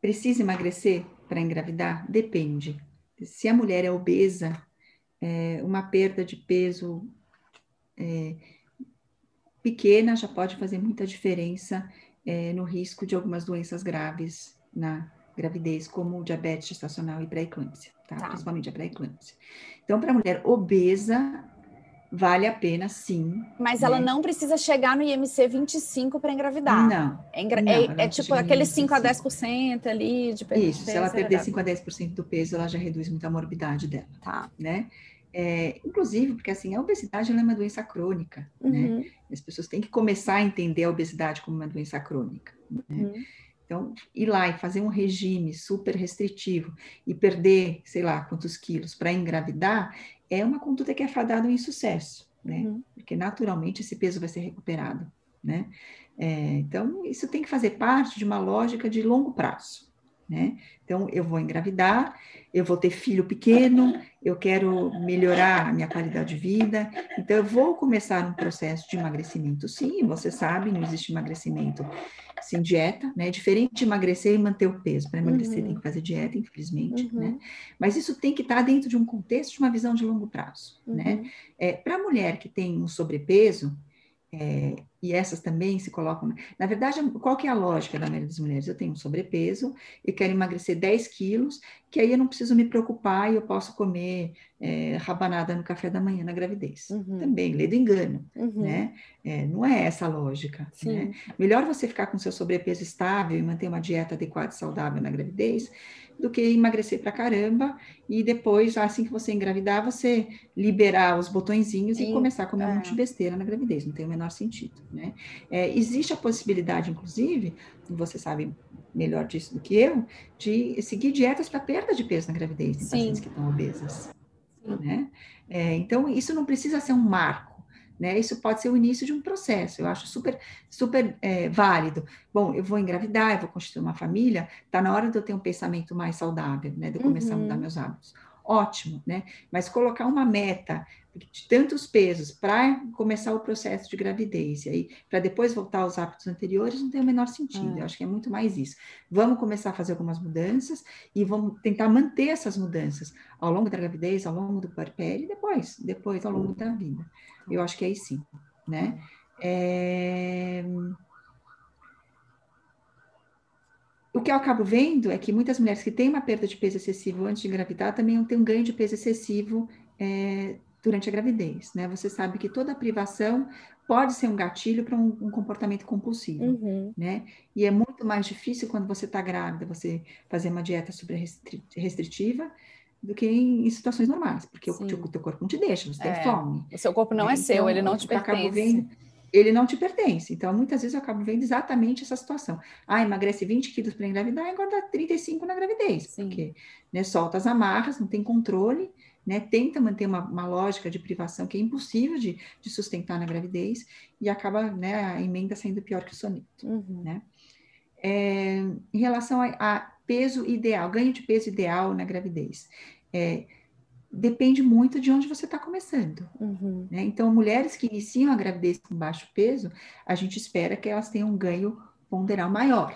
Precisa emagrecer para engravidar? Depende. Se a mulher é obesa, é, uma perda de peso é, pequena já pode fazer muita diferença é, no risco de algumas doenças graves na gravidez, como diabetes gestacional e pré-eclâmpsia, tá? tá? Principalmente a pré-eclâmpsia. Então, para a mulher obesa, vale a pena sim. Mas né? ela não precisa chegar no IMC 25 para engravidar. Não. É, engra... não, é, é tipo aquele 5 a 10% ali de perda Isso, se ela perder 5 a 10% do peso, ela já reduz muito a morbidade dela. Tá. Né? É, inclusive, porque assim, a obesidade é uma doença crônica, né? uhum. né? As pessoas têm que começar a entender a obesidade como uma doença crônica. Né? Uhum. Então, ir lá e fazer um regime super restritivo e perder, sei lá, quantos quilos para engravidar, é uma conduta que é fadada em sucesso, né? Uhum. Porque naturalmente esse peso vai ser recuperado, né? É, então, isso tem que fazer parte de uma lógica de longo prazo né? Então, eu vou engravidar, eu vou ter filho pequeno, eu quero melhorar a minha qualidade de vida, então eu vou começar um processo de emagrecimento. Sim, você sabe, não existe emagrecimento sem dieta, né? É diferente de emagrecer e manter o peso. Para emagrecer uhum. tem que fazer dieta, infelizmente, uhum. né? Mas isso tem que estar dentro de um contexto de uma visão de longo prazo, né? uhum. né? É, Para a mulher que tem um sobrepeso, é, e essas também se colocam. Na verdade, qual que é a lógica da maioria das mulheres? Eu tenho um sobrepeso e quero emagrecer 10 quilos, que aí eu não preciso me preocupar e eu posso comer é, rabanada no café da manhã na gravidez. Uhum. Também, lê do engano, uhum. né? É, não é essa a lógica. Né? Melhor você ficar com seu sobrepeso estável e manter uma dieta adequada e saudável na gravidez do que emagrecer pra caramba e depois, assim que você engravidar, você liberar os botõezinhos Sim, e começar a comer é. um monte de besteira na gravidez, não tem o menor sentido, né? É, existe a possibilidade, inclusive, você sabe melhor disso do que eu, de seguir dietas para perda de peso na gravidez em Sim. pacientes que estão obesas, né? É, então, isso não precisa ser um marco, né? Isso pode ser o início de um processo, eu acho super, super é, válido. Bom, eu vou engravidar, eu vou constituir uma família, está na hora de eu ter um pensamento mais saudável, né? De eu começar uhum. a mudar uhum. meus hábitos. Ótimo, né? Mas colocar uma meta de tantos pesos para começar o processo de gravidez e aí para depois voltar aos hábitos anteriores não tem o menor sentido. É. Eu acho que é muito mais isso. Vamos começar a fazer algumas mudanças e vamos tentar manter essas mudanças ao longo da gravidez, ao longo do puerpério e depois, depois ao longo da vida. Eu acho que aí sim, né? É... O que eu acabo vendo é que muitas mulheres que têm uma perda de peso excessivo antes de engravidar também têm um ganho de peso excessivo é, durante a gravidez, né? Você sabe que toda privação pode ser um gatilho para um, um, comportamento compulsivo, uhum. né? E é muito mais difícil quando você está grávida, você fazer uma dieta super restritiva do que em, situações normais, porque o, o teu corpo não te deixa, você é. tem fome. O seu corpo não é, é seu, ele não te pertence. Vendo, ele não te pertence. Então, muitas vezes eu acabo vendo exatamente essa situação. Ah, emagrece 20 quilos para engravidar e engorda 35 na gravidez. Sim. Porque né, solta as amarras, não tem controle, né, tenta manter uma, uma, lógica de privação que é impossível de, de sustentar na gravidez e acaba né, a emenda saindo pior que o soneto. Uhum. Né? É, em relação a, a, peso ideal, ganho de peso ideal na gravidez, é, depende muito de onde você está começando. Uhum. Né? Então, mulheres que iniciam a gravidez com baixo peso, a gente espera que elas tenham um ganho ponderal maior.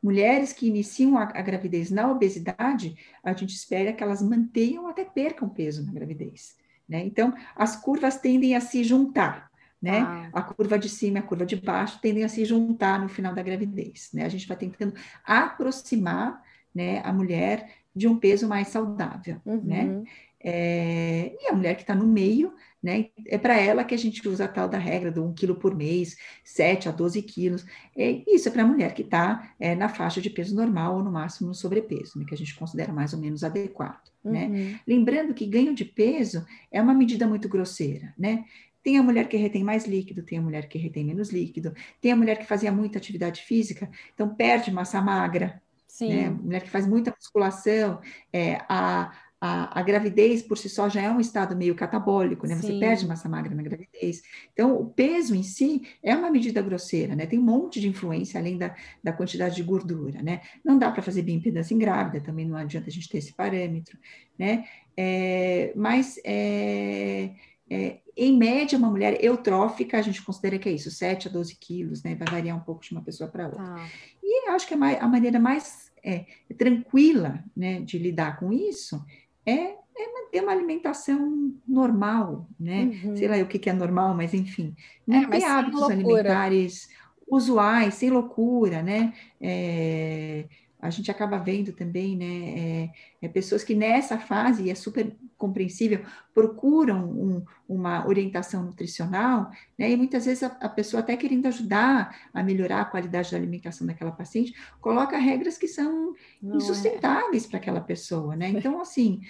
Mulheres que iniciam a, a, gravidez na obesidade, a gente espera que elas mantenham até percam peso na gravidez. Né? Então, as curvas tendem a se juntar. Né? Ah. A curva de cima e a curva de baixo tendem a se juntar no final da gravidez. Né? A gente vai tentando aproximar né, a mulher de um peso mais saudável. Né? Uhum. Né? É, e a mulher que está no meio, né? É para ela que a gente usa a tal da regra do 1 quilo por mês, 7 a 12 quilos. É, isso é para a mulher que está é, na faixa de peso normal ou no máximo no sobrepeso, né? que a gente considera mais ou menos adequado. Né? Uhum. Né? Lembrando que ganho de peso é uma medida muito grosseira, né? Tem a mulher que retém mais líquido, tem a mulher que retém menos líquido, tem a mulher que fazia muita atividade física, então perde massa magra, Sim. Né? Mulher que faz muita musculação, é, a, a, a, gravidez por si só já é um estado meio catabólico, né? Você Sim. perde massa magra na gravidez. Então, o peso em si é uma medida grosseira, né? Tem um monte de influência além da, da quantidade de gordura, né? Não dá para fazer bioimpedância em grávida, também não adianta a gente ter esse parâmetro, né? É, mas, é, é, em média, uma mulher eutrófica, a gente considera que é isso, 7 a 12 quilos, né? Vai variar um pouco de uma pessoa para outra. Ah. E acho que a, a maneira mais é, tranquila né, de lidar com isso é, é manter uma alimentação normal, né? Uhum. Sei lá o que, que é normal, mas enfim, não é, ter hábitos alimentares usuais, sem loucura, né? É, a gente acaba vendo também, né, é, é pessoas que nessa fase, e é super compreensível, procuram um, uma orientação nutricional, né, e muitas vezes a, a, pessoa até querendo ajudar a melhorar a qualidade da alimentação daquela paciente, coloca regras que são Não é. insustentáveis é. para aquela pessoa, né, então, assim,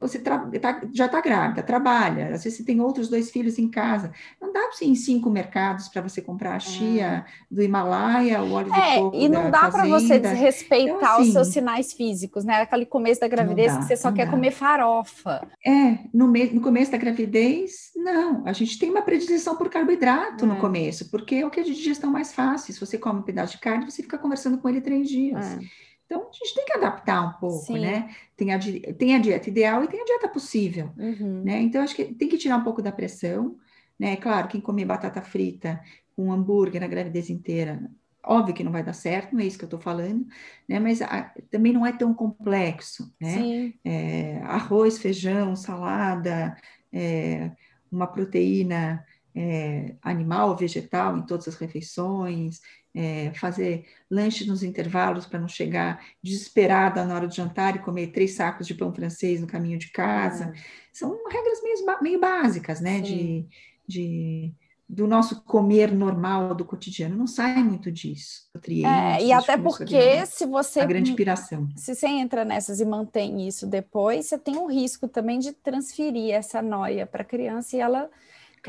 você tá, já está grávida, trabalha, às vezes você tem outros dois filhos em casa. Não dá para você ir em cinco mercados para você comprar a chia é. do Himalaia, o óleo é, de coco. E não dá para você desrespeitar então, assim, os seus sinais físicos, né? Aquele começo da gravidez dá, que você só quer dá. comer farofa. É, no, me, no começo da gravidez, não. A gente tem uma predileção por carboidrato é. no começo, porque é o que é de digestão mais fácil. Se você come um pedaço de carne, você fica conversando com ele três dias. É. Então, a gente tem que adaptar um pouco, Sim. né? Tem a, tem a dieta ideal e tem a dieta possível, uhum. né? Então, acho que tem que tirar um pouco da pressão, né? Claro, quem comer batata frita com um hambúrguer na gravidez inteira, óbvio que não vai dar certo, não é isso que eu estou falando, né? Mas a, também não é tão complexo, né? É, arroz, feijão, salada, é, uma proteína é, animal, vegetal em todas as refeições, é, fazer lanche nos intervalos para não chegar desesperada na hora do jantar e comer três sacos de pão francês no caminho de casa. É. São regras meio, meio básicas, né? De, de, do nosso comer normal do cotidiano. Não sai muito disso. é, e até porque se você. A grande inspiração. Se você entra nessas e mantém isso depois, você tem um risco também de transferir essa noia para a criança e ela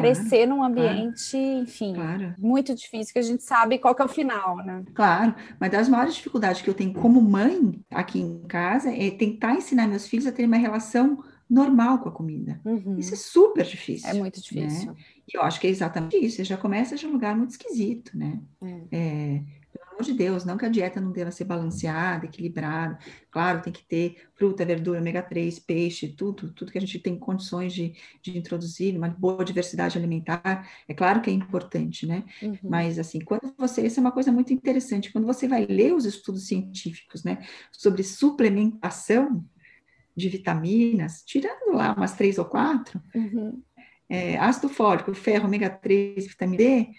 crescer claro, num ambiente, claro, enfim, claro. muito difícil, que a gente sabe qual que é o final, né? Claro, mas das maiores dificuldades que eu tenho como mãe aqui em casa é tentar ensinar meus filhos a ter uma relação normal com a comida. Uhum. Isso é super difícil. É muito difícil. Né? E eu acho que é exatamente isso. Você já começa de um lugar muito esquisito, né? É. É, amor de Deus, não que a dieta não deva ser balanceada, equilibrada. Claro, tem que ter fruta, verdura, ômega 3, peixe, tudo, tudo que a gente tem condições de, de introduzir, uma boa diversidade alimentar. É claro que é importante, né? Uhum. Mas, assim, quando você. Isso é uma coisa muito interessante. Quando você vai ler os estudos científicos, né, sobre suplementação de vitaminas, tirando lá umas três ou quatro, uhum. é, ácido fólico, ferro, ômega 3, vitamina D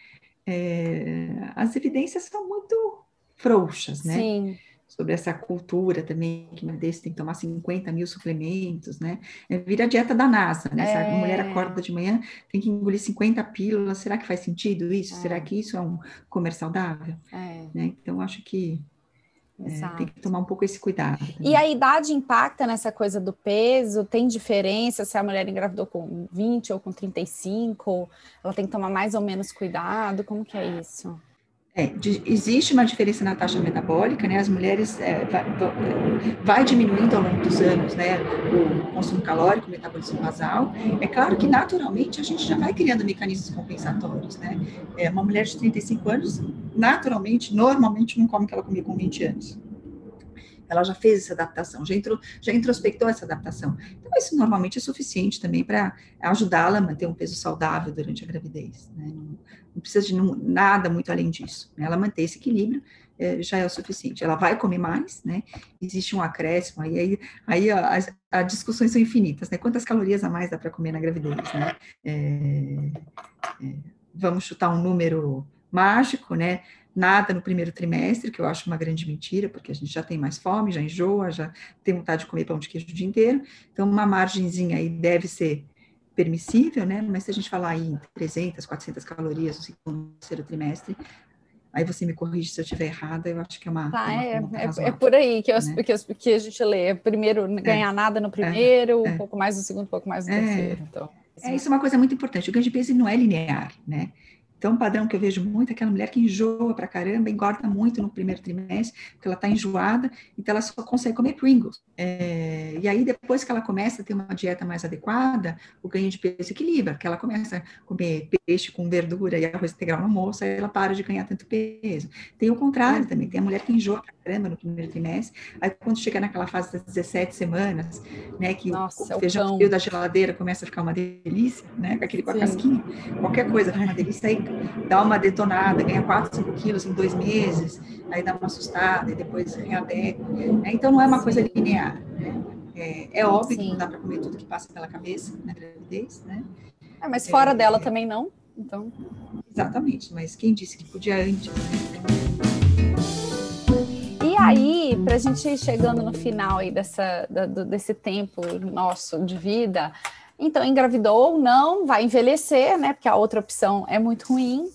é, as evidências são muito frouxas, né? Sim. Sobre essa cultura também, que desse tem que tomar 50 mil suplementos, né? É, vira a dieta da NASA, né? É. A mulher acorda de manhã, tem que engolir 50 pílulas, será que faz sentido isso? É. Será que isso é um comer saudável? É. Né? Então, acho que é, tem que tomar um pouco esse cuidado. E a idade impacta nessa coisa do peso? Tem diferença se a mulher engravidou com 20 ou com 35? Ela tem que tomar mais ou menos cuidado? Como que é isso? É, de, existe uma diferença na taxa metabólica, né? As mulheres é, vai, vai, diminuindo ao longo dos anos, né? O consumo calórico, o metabolismo basal. É claro que naturalmente a gente já vai criando mecanismos compensatórios, né? É, uma mulher de 35 anos, naturalmente, normalmente não come o que ela comia com 20 anos. Ela já fez essa adaptação, já, intro, já introspectou essa adaptação. Então, isso normalmente é suficiente também para ajudá-la a manter um peso saudável durante a gravidez. Né? Não, não, precisa de nada muito além disso. Né? Ela manter esse equilíbrio é, já é o suficiente. Ela vai comer mais, né? Existe um acréscimo, aí, aí, aí as, as discussões são infinitas, né? Quantas calorias a mais dá para comer na gravidez, né? É, é, vamos chutar um número mágico, né? Nada no primeiro trimestre, que eu acho uma grande mentira, porque a gente já tem mais fome, já enjoa, já tem vontade de comer pão de queijo o dia inteiro. Então, uma margenzinha aí deve ser permissível, né? Mas se a gente falar em 300, 400 calorias no segundo, terceiro trimestre, aí você me corrige se eu estiver errada, eu acho que é uma. Tá, uma, é, uma é, é, por aí que, eu, né? que, que, a gente lê. Primeiro, é. ganhar nada no primeiro, é, um pouco mais no segundo, um pouco mais no terceiro. Então, assim. É, isso é uma coisa muito importante. O ganho de peso não é linear, né? Então, um padrão que eu vejo muito é aquela mulher que enjoa pra caramba, engorda muito no primeiro trimestre, porque ela está enjoada, então ela só consegue comer Pringles. É, e aí, depois que ela começa a ter uma dieta mais adequada, o ganho de peso equilibra, porque ela começa a comer peixe com verdura e arroz integral no almoço, aí ela para de ganhar tanto peso. Tem o contrário também, tem a mulher que enjoa pra caramba no primeiro trimestre, aí quando chega naquela fase das 17 semanas, né, que Nossa, o feijão frio da geladeira começa a ficar uma delícia, né, com aquele com a casquinha, qualquer coisa fica uma delícia, aí dá uma detonada, ganha 4, 5 quilos em dois meses, aí dá uma assustada e depois readequa. Né? Então, não é uma coisa linear. Né? É, é, óbvio Sim. que não dá para comer tudo que passa pela cabeça na gravidez, né? É, mas fora é, dela também não, então... Exatamente, mas quem disse que podia antes? E aí, para a gente ir chegando no final aí dessa, da, desse tempo nosso de vida, então, engravidou ou não, vai envelhecer, né? Porque a outra opção é muito ruim.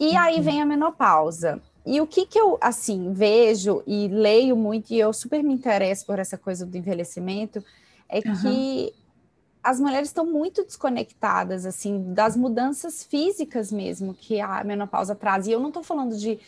E aí vem a menopausa. E o que que eu, assim, vejo e leio muito, e eu super me interesso por essa coisa do envelhecimento, é uhum. que as mulheres estão muito desconectadas, assim, das mudanças físicas mesmo que a menopausa traz. E eu não estou falando de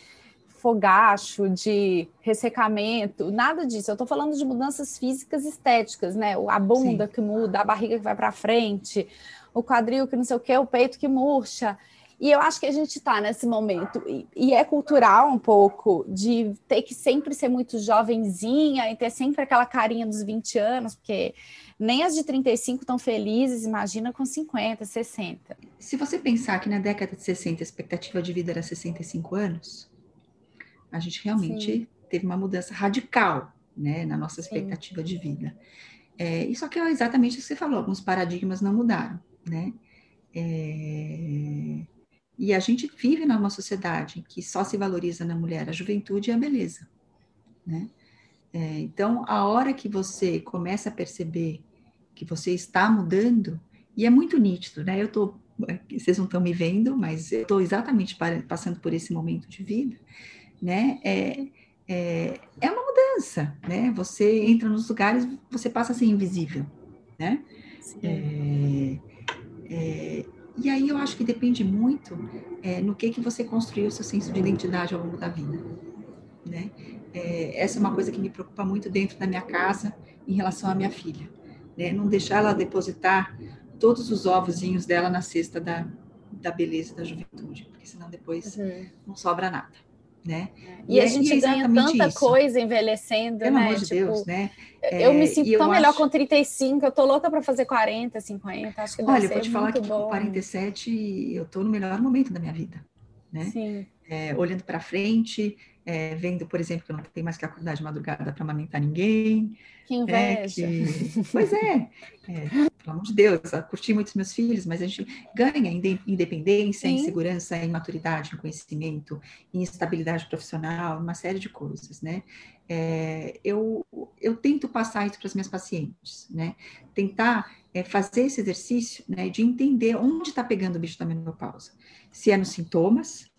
fogacho, de ressecamento, nada disso. Eu estou falando de mudanças físicas estéticas, né? A bunda Sim. que muda, a barriga que vai para frente, o quadril que não sei o quê, o peito que murcha. E eu acho que a gente está nesse momento, e, e, é cultural um pouco, de ter que sempre ser muito jovenzinha e ter sempre aquela carinha dos 20 anos, porque nem as de 35 estão felizes, imagina com 50, 60. Se você pensar que na década de 60 a expectativa de vida era 65 anos, a gente realmente Sim. teve uma mudança radical né, na nossa expectativa Sim. de vida. É, isso aqui é exatamente o que você falou, alguns paradigmas não mudaram, né? É, e a gente vive numa sociedade que só se valoriza na mulher a juventude e a beleza, né? É, então, a hora que você começa a perceber que você está mudando, e é muito nítido, né? Eu tô, vocês não estão me vendo, mas eu estou exatamente passando por esse momento de vida, né? É, é, é uma mudança, né? Você entra nos lugares, você passa a ser invisível, né? É, é, e aí eu acho que depende muito é, no que que você construiu o seu senso de identidade ao longo da vida, né? É, essa é uma coisa que me preocupa muito dentro da minha casa em relação à minha filha, né? Não deixar ela depositar todos os ovozinhos dela na cesta da, da beleza da juventude, porque senão depois uhum. não sobra nada né? E, e a é, gente é ganha tanta isso. coisa envelhecendo, Pelo né? amor de tipo, Deus, né? Eu me é, sinto tão melhor acho... com 35, eu tô louca para fazer 40, 50, acho que Olha, eu vou te falar que bom. com 47 eu tô no melhor momento da minha vida, né? Sim. É, olhando para frente, é, vendo, por exemplo, que eu não tenho mais que acordar de madrugada para amamentar ninguém. Que inveja. É, que... Pois é, é, pelo amor de Deus, curti muito os meus filhos, mas a gente ganha em independência, Sim. em segurança, em maturidade, em conhecimento, em estabilidade profissional, uma série de coisas, né? É, eu, eu tento passar isso para as minhas pacientes, né? Tentar é, fazer esse exercício né, de entender onde está pegando o bicho da menopausa. Se é nos sintomas,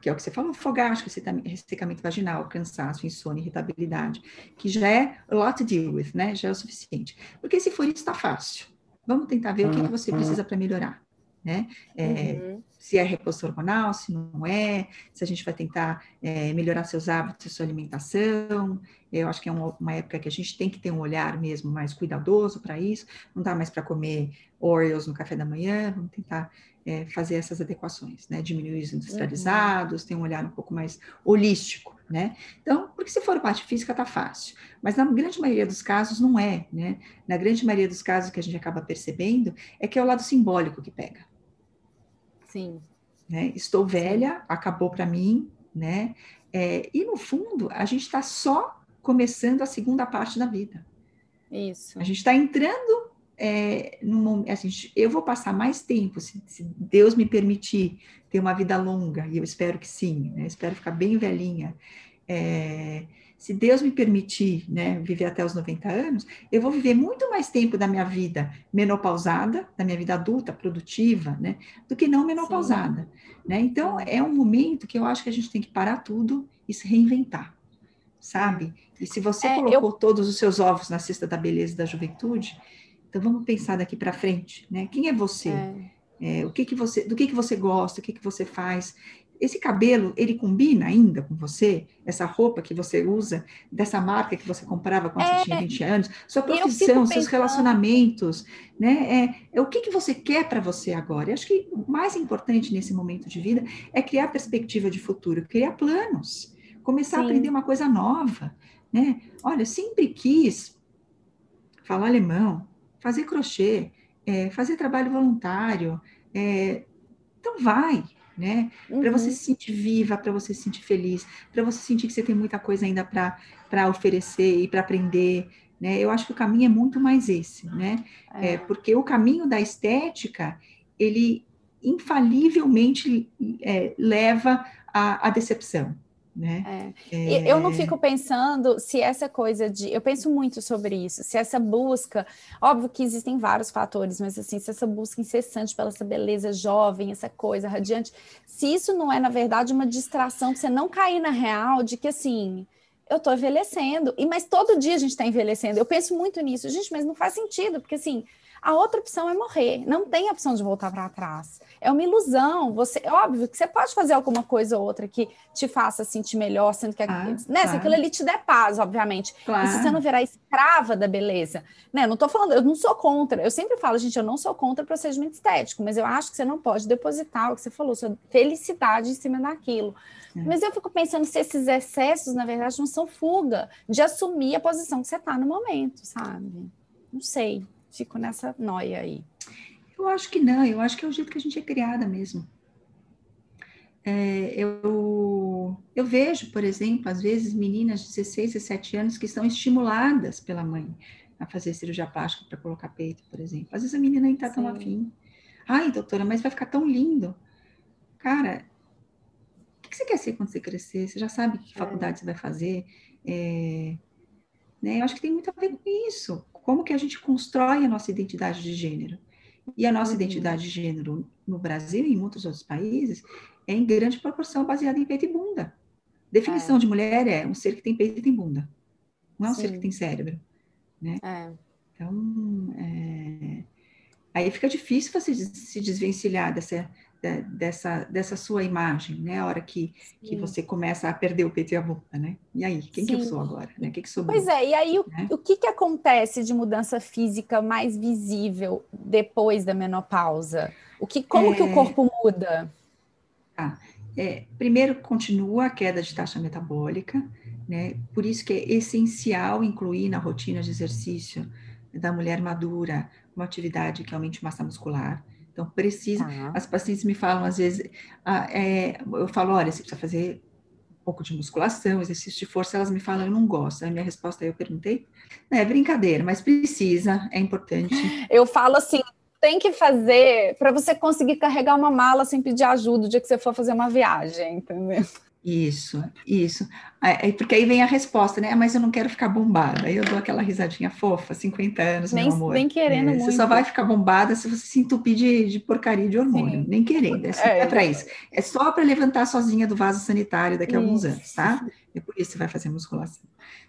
que é o que você falou, fogacho, ressecamento vaginal, cansaço, insônia, irritabilidade, que já é a lot to deal with, né? Já é o suficiente. Porque se for isso, está fácil. Vamos tentar ver o que, que você precisa para melhorar, né? É, uhum. Se é reposição hormonal, se não é, se a gente vai tentar é, melhorar seus hábitos, sua alimentação. Eu acho que é uma, uma, época que a gente tem que ter um olhar mesmo mais cuidadoso para isso. Não dá mais para comer Oreos no café da manhã, vamos tentar é, fazer essas adequações, né? Diminuir os industrializados, uhum. ter um olhar um pouco mais holístico, né? Então, porque se for parte física, tá fácil. Mas na grande maioria dos casos não é, né? Na grande maioria dos casos que a gente acaba percebendo é que é o lado simbólico que pega. Sim. Né? Estou velha, acabou para mim, né? É, e no fundo, a gente está só começando a segunda parte da vida. Isso. A gente está entrando é, no, assim, eu vou passar mais tempo, se, se, Deus me permitir ter uma vida longa, e eu espero que sim, né? espero ficar bem velhinha. É, se Deus me permitir né, viver até os 90 anos, eu vou viver muito mais tempo da minha vida menopausada, da minha vida adulta, produtiva, né, do que não menopausada. Né? Então, é um momento que eu acho que a gente tem que parar tudo e se reinventar, sabe? E se você é, colocou eu... todos os seus ovos na cesta da beleza da juventude, então vamos pensar daqui para frente, né? Quem é você? É. É, o que que você, do que que você gosta, o que que você faz? Esse cabelo, ele combina ainda com você? Essa roupa que você usa, dessa marca que você comprava quando é, você tinha 20 anos? Sua profissão, seus relacionamentos, né? É, é, o que que você quer para você agora? Eu acho que o mais importante nesse momento de vida é criar perspectiva de futuro, criar planos, começar Sim. a aprender uma coisa nova, né? Olha, sempre quis falar alemão, fazer crochê, é, fazer trabalho voluntário. É, então, vai, né? Uhum. Para você se sentir viva, para você se sentir feliz, para você sentir que você tem muita coisa ainda para oferecer e para aprender. Né? Eu acho que o caminho é muito mais esse, né? É. é porque o caminho da estética, ele infalivelmente é, leva à, à decepção. Né? É. É... Eu não fico pensando se essa coisa de. Eu penso muito sobre isso, se essa busca. Óbvio que existem vários fatores, mas assim, se essa busca incessante pela essa beleza jovem, essa coisa radiante, se isso não é, na verdade, uma distração, você não cair na real de que assim. Eu estou envelhecendo, e mas todo dia a gente está envelhecendo. Eu penso muito nisso, gente, mas não faz sentido, porque assim, a outra opção é morrer. Não tem opção de voltar para trás. É uma ilusão. Você, óbvio que você pode fazer alguma coisa ou outra que te faça sentir melhor, sendo que ah, né, claro. aquilo ali te der paz, obviamente. Claro. se você não virar escrava da beleza, né? Não estou falando, eu não sou contra. Eu sempre falo, gente, eu não sou contra procedimento estético, mas eu acho que você não pode depositar o que você falou, sua felicidade em cima daquilo. É. Mas eu fico pensando se esses excessos, na verdade, não são fuga de assumir a posição que você está no momento, sabe? Não sei fico nessa noia aí. Eu acho que não, eu acho que é o jeito que a gente é criada mesmo. É, eu, eu vejo, por exemplo, às vezes meninas de 16, 17 anos que estão estimuladas pela mãe a fazer cirurgia plástica para colocar peito, por exemplo. Às vezes a menina nem está tão afim. Ai, doutora, mas vai ficar tão lindo. Cara, o que você quer ser quando você crescer? Você já sabe que é. faculdade é. você vai fazer? É, né? Eu acho que tem muito a ver com isso como que a gente constrói a nossa identidade de gênero. E a nossa uhum. identidade de gênero no Brasil e em muitos outros países é em grande proporção baseada em peito e bunda. Definição é. de mulher é um ser que tem peito e tem bunda. Não é um Sim. ser que tem cérebro. Né? É. Então, é... aí fica difícil você se desvencilhar dessa, dessa, dessa sua imagem, né? A hora que, que você começa a perder o peito e a bunda, né? E aí, quem Sim. que eu sou agora? Né? Que, que sobrou? Pois é, e aí o, né? o que, que acontece de mudança física mais visível depois da menopausa? O que, como é... que o é. corpo muda? Ah, é, primeiro, continua a queda de taxa metabólica, né? Por isso que é essencial incluir na rotina de exercício da mulher madura uma atividade que aumente massa muscular, então, precisa. Tá. As pacientes me falam, às vezes, ah, é, eu falo: olha, você precisa fazer um pouco de musculação, exercício de força. Elas me falam: eu não gosto. A minha resposta aí eu perguntei: é brincadeira, mas precisa, é importante. Eu falo assim: tem que fazer para você conseguir carregar uma mala sem pedir ajuda o dia que você for fazer uma viagem, entendeu? Isso, isso. É, porque aí vem a resposta, né? Ah, mas eu não quero ficar bombada. Aí eu dou aquela risadinha fofa, 50 anos, nem, meu amor. Nem querendo é, muito. Você só vai ficar bombada se você se entupir de, de porcaria de hormônio. Sim. Nem querendo. É, é, é para isso. É só para levantar sozinha do vaso sanitário daqui a alguns anos, tá? E por isso você vai fazer musculação.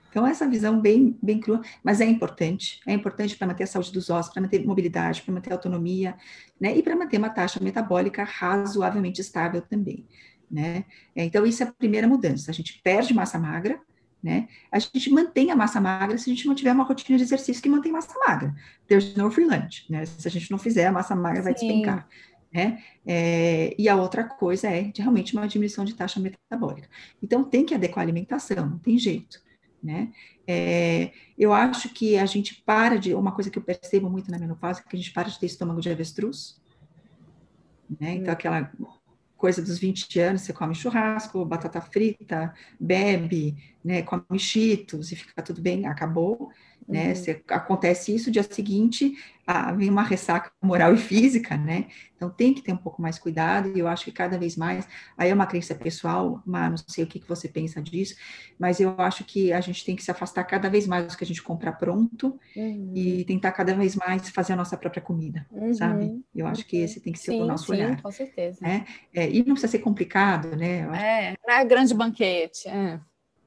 Então, essa visão bem, bem crua, mas é importante. É importante para manter a saúde dos ossos, para manter mobilidade, para manter autonomia, né? E para manter uma taxa metabólica razoavelmente estável também né? É, então, isso é a primeira mudança. A gente perde massa magra, né? A gente mantém a massa magra se a gente não tiver uma rotina de exercício que mantém massa magra. There's no free lunch, né? Se a gente não fizer, a massa magra vai Sim. despencar. Né? É, e a outra coisa é de, realmente uma diminuição de taxa metabólica. Então, tem que adequar a alimentação, não tem jeito. Né? É, eu acho que a gente para de. Uma coisa que eu percebo muito na menopausa é que a gente para de ter estômago de avestruz. Né? Então, hum. aquela coisa dos 20 anos, você come churrasco, batata frita, bebe, né, come cheetos e fica tudo bem, acabou. Né? Uhum. Se acontece isso, dia seguinte ah, vem uma ressaca moral e física, né? Então tem que ter um pouco mais cuidado, e eu acho que cada vez mais, aí é uma crença pessoal, mas não sei o que, que você pensa disso, mas eu acho que a gente tem que se afastar cada vez mais do que a gente compra pronto uhum. e tentar cada vez mais fazer a nossa própria comida, uhum. sabe? Eu acho que esse tem que ser sim, o nosso sim, olhar. Com certeza. Né? É, e não precisa ser complicado, né? É, não é grande banquete. É.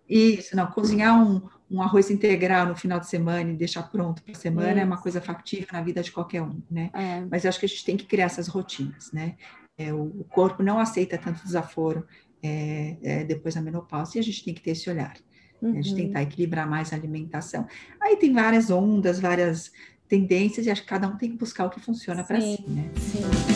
Isso, não, cozinhar um, um arroz integral no final de semana e deixar pronto para a semana Isso. é uma coisa factível na vida de qualquer um, né? É. Mas eu acho que a gente tem que criar essas rotinas, né? É, o, o, corpo não aceita tanto desaforo é, é depois da menopausa e a gente tem que ter esse olhar. Uhum. A gente uhum. tentar equilibrar mais a alimentação. Aí tem várias ondas, várias tendências e acho que cada um tem que buscar o que funciona para si, né? Sim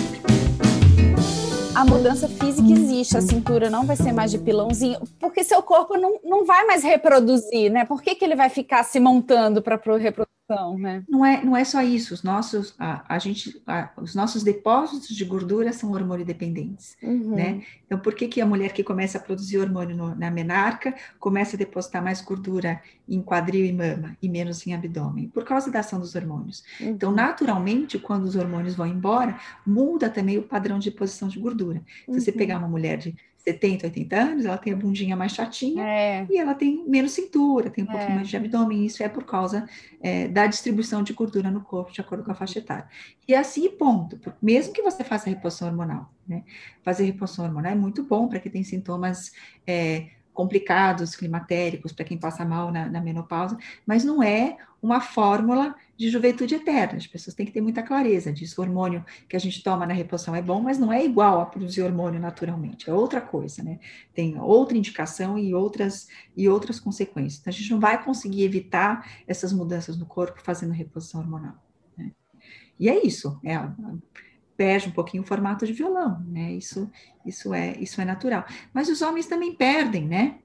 a mudança física existe, a cintura não vai ser mais de pilãozinho, porque seu corpo não, não vai mais reproduzir, né? Por que, que ele vai ficar se montando para reproduzir? Né? Não é, não é só isso. Os nossos, a, a gente, a, os nossos depósitos de gordura são hormônio dependentes, uhum. né? Então, por que, que a mulher que começa a produzir hormônio no, na menarca começa a depositar mais gordura em quadril e mama e menos em abdômen? Por causa da ação dos hormônios. Uhum. Então, naturalmente, quando os hormônios vão embora, muda também o padrão de deposição de gordura. Se uhum. você pegar uma mulher de 70, 80 anos, ela tem a bundinha mais chatinha é. e ela tem menos cintura, tem um pouquinho é. mais de abdômen. Isso é por causa é, da distribuição de gordura no corpo, de acordo com a faixa etária. E assim, ponto. Mesmo que você faça reposição hormonal, né? Fazer reposição hormonal é muito bom para quem tem sintomas é, complicados, climatéricos, para quem passa mal na, na, menopausa, mas não é uma fórmula de juventude eterna. As pessoas têm que ter muita clareza disso. O hormônio que a gente toma na reposição é bom, mas não é igual a produzir hormônio naturalmente, é outra coisa, né? Tem outra indicação e outras, e outras consequências. Então, a gente não vai conseguir evitar essas mudanças no corpo fazendo reposição hormonal. Né? E é isso, é perde um pouquinho o formato de violão, né? Isso, isso é, isso é natural. Mas os homens também perdem, né?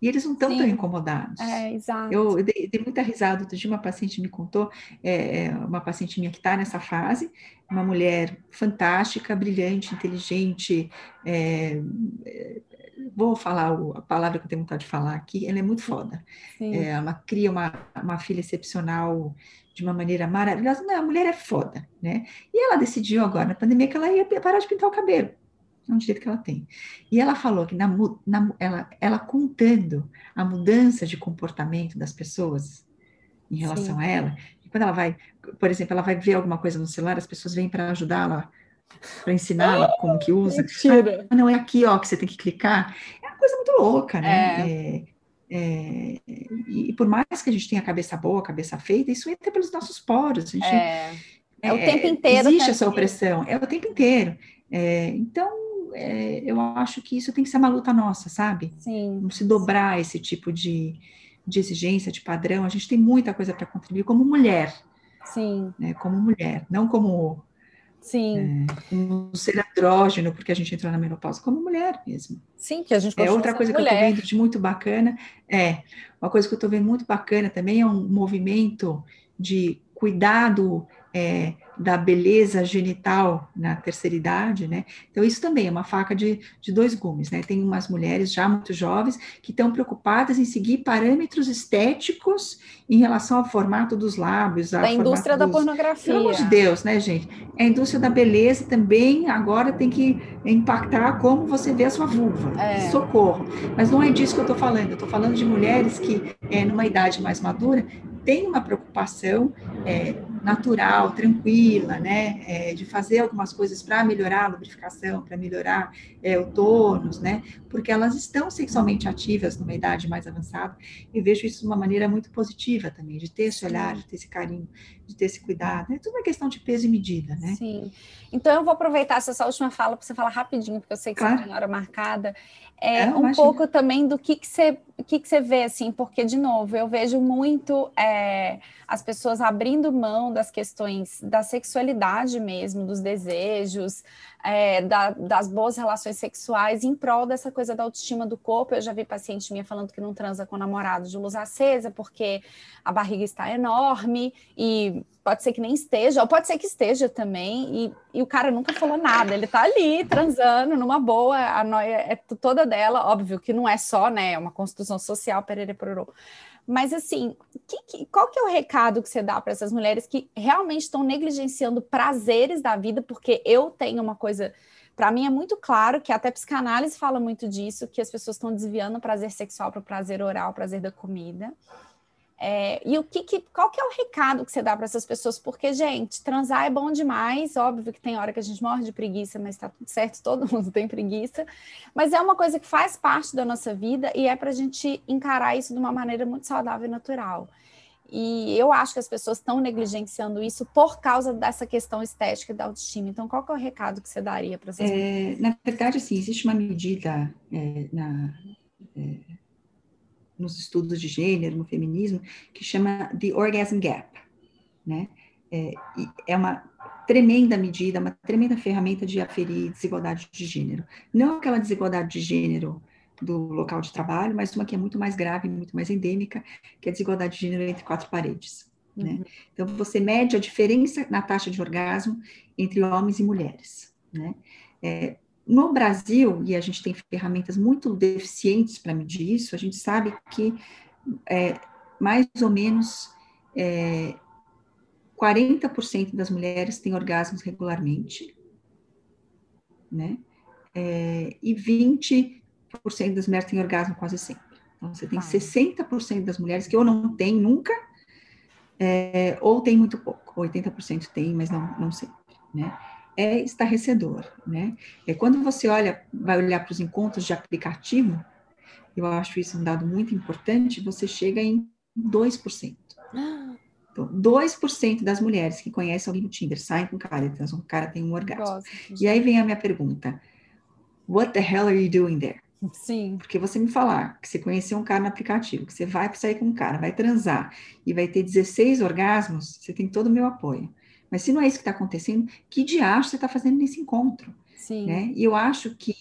E eles não estão tão incomodados. É, exato. Eu, eu dei, dei, muita risada outro dia, uma paciente me contou, é, é uma paciente minha que está nessa fase, uma mulher fantástica, brilhante, inteligente, é, é, vou falar a palavra que eu tenho vontade de falar aqui, ela é muito foda. É, ela cria uma, uma filha excepcional, de uma maneira maravilhosa. Não, a mulher é foda, né? E ela decidiu agora, na pandemia, que ela ia parar de pintar o cabelo. É um direito que ela tem. E ela falou que, na, na, ela, ela contando a mudança de comportamento das pessoas em relação Sim. a ela, quando ela vai, por exemplo, ela vai ver alguma coisa no celular, as pessoas vêm para ajudá-la, para ensiná-la ah, como que usa. Mentira. Ah, não, é aqui, ó, que você tem que clicar. É uma coisa muito louca, né? É. É, é, e por mais que a gente tenha a cabeça boa, a cabeça feita, isso entra pelos nossos poros. Gente, é, é, o tempo inteiro. Existe essa opressão, é o tempo inteiro. É, então, é, eu acho que isso tem que ser uma luta nossa, sabe? Sim. Não se dobrar esse tipo de, de exigência, de padrão. A gente tem muita coisa para contribuir como mulher. Sim. Né, como mulher, não como Sim. É, um ser andrógeno, porque a gente entrou na menopausa como mulher mesmo. Sim, que a gente É outra coisa que mulher. eu estou vendo de muito bacana. É, uma coisa que eu estou vendo muito bacana também é um movimento de cuidado é, da beleza genital na terceira idade, né? Então, isso também é uma faca de, de dois gumes, né? Tem umas mulheres já muito jovens que estão preocupadas em seguir parâmetros estéticos em relação ao formato dos lábios. Da indústria da pornografia. Pelo amor de Deus, né, gente? A indústria da beleza também agora tem que impactar como você vê a sua vulva. É. Socorro. Mas não é disso que eu estou falando. Eu estou falando de mulheres que, é, numa idade mais madura, tem uma preocupação é, natural, tranquila, né, é, de fazer algumas coisas para melhorar a lubrificação, para melhorar é, o tônus, né, porque elas estão sexualmente ativas numa idade mais avançada, e vejo isso de uma maneira muito positiva também, de ter esse olhar, de ter esse carinho, de ter esse cuidado, é tudo uma questão de peso e medida, né. Sim, então eu vou aproveitar essa última fala para você falar rapidinho, porque eu sei que claro. você tem hora marcada, é, é um pouco também do que, que, você, que, que você vê, assim, porque, de novo, eu vejo muito é, as pessoas abrindo mão das questões da sexualidade mesmo, dos desejos, é, da, das boas relações sexuais em prol dessa coisa da autoestima do corpo. Eu já vi paciente minha falando que não transa com namorado de luz acesa porque a barriga está enorme e pode ser que nem esteja, ou pode ser que esteja também, e, e o cara nunca falou nada, ele tá ali transando numa boa, a noia é toda dela, óbvio que não é só, né, é uma construção social, perere pororô. Mas assim, que, que, qual que é o recado que você dá para essas mulheres que realmente estão negligenciando prazeres da vida? Porque eu tenho uma coisa, para mim é muito claro que até psicanálise fala muito disso, que as pessoas estão desviando o prazer sexual para o prazer oral, prazer da comida. É, e o que, que, qual que é o recado que você dá para essas pessoas? Porque, gente, transar é bom demais, óbvio que tem hora que a gente morre de preguiça, mas está tudo certo, todo mundo tem preguiça. Mas é uma coisa que faz parte da nossa vida e é para a gente encarar isso de uma maneira muito saudável e natural. E eu acho que as pessoas estão negligenciando isso por causa dessa questão estética da autoestima. Então, qual que é o recado que você daria para essas é, Na verdade, assim, existe uma medida é, na, é, nos estudos de gênero, no feminismo, que chama The Orgasm Gap, né? É, é uma tremenda medida, uma tremenda ferramenta de aferir desigualdade de gênero. Não aquela desigualdade de gênero do local de trabalho, mas uma que é muito mais grave, muito mais endêmica, que é a desigualdade de gênero entre quatro paredes. Né? Uhum. Né? Então, você mede a diferença na taxa de orgasmo entre homens e mulheres. Né? É, no Brasil, e a gente tem ferramentas muito deficientes para medir isso, a gente sabe que é, mais ou menos é, 40% das mulheres têm orgasmos regularmente, né? É, e 20% das mulheres têm orgasmo quase sempre. Então, você tem ah. 60% das mulheres que ou não tem nunca, é, ou tem muito pouco, 80% tem, mas não, não sempre, né? É estarrecedor, né? É quando você olha, vai olhar para os encontros de aplicativo, eu acho isso um dado muito importante, você chega em 2%. Então, 2% das mulheres que conhecem alguém no Tinder saem com cara, então o cara tem um orgasmo. Gosto. E aí vem a minha pergunta: What the hell are you doing there? Sim. Porque você me falar que você conheceu um cara no aplicativo, que você vai sair com um cara, vai transar e vai ter 16 orgasmos, você tem todo o meu apoio. Mas se não é isso que está acontecendo, que diacho você está fazendo nesse encontro? Sim. Né? E eu acho que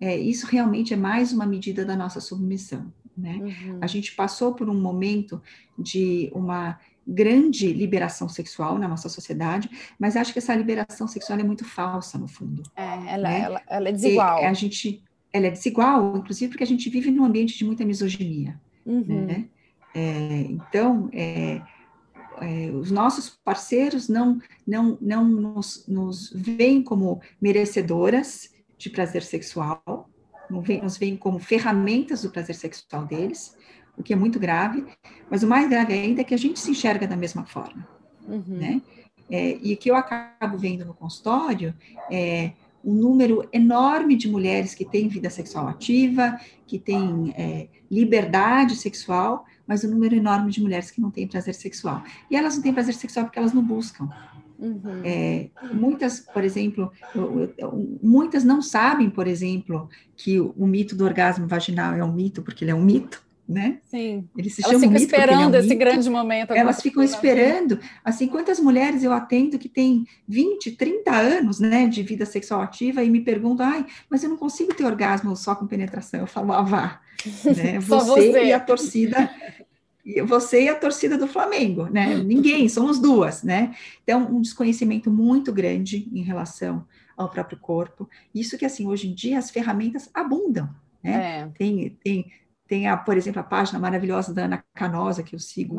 é, isso realmente é mais uma medida da nossa submissão. Né? Uhum. A gente passou por um momento de uma grande liberação sexual na nossa sociedade, mas acho que essa liberação sexual é muito falsa, no fundo. É, ela, né? ela, ela é desigual. E a gente, ela é desigual, inclusive porque a gente vive num ambiente de muita misoginia. Uhum. Né? É, então, é, é, os nossos parceiros não, não, não nos, nos veem como merecedoras de prazer sexual, nos veem como ferramentas do prazer sexual deles, o que é muito grave, mas o mais grave ainda é que a gente se enxerga da mesma forma, uhum. né? É, e o que eu acabo vendo no consultório é um número enorme de mulheres que têm vida sexual ativa, que têm é, liberdade sexual, mas um número enorme de mulheres que não têm prazer sexual. E elas não têm prazer sexual porque elas não buscam. Uhum. É, muitas, por exemplo, muitas não sabem, por exemplo, que o, o, mito do orgasmo vaginal é um mito, porque ele é um mito, né? Sim. Eles se Elas ficam esperando é um esse grande momento. Elas ficam esperando. Assim, quantas mulheres eu atendo que têm 20, 30 anos, né, de vida sexual ativa e me perguntam, ai, mas eu não consigo ter orgasmo só com penetração. Eu falo, ah, vá. Né? Você, você e a torcida você e a torcida do Flamengo, né? Ninguém, somos duas, né? Então, um desconhecimento muito grande em relação ao próprio corpo. Isso que, assim, hoje em dia as ferramentas abundam, né? É. Tem, tem, tem, a, por exemplo, a página maravilhosa da Ana Canosa, que eu sigo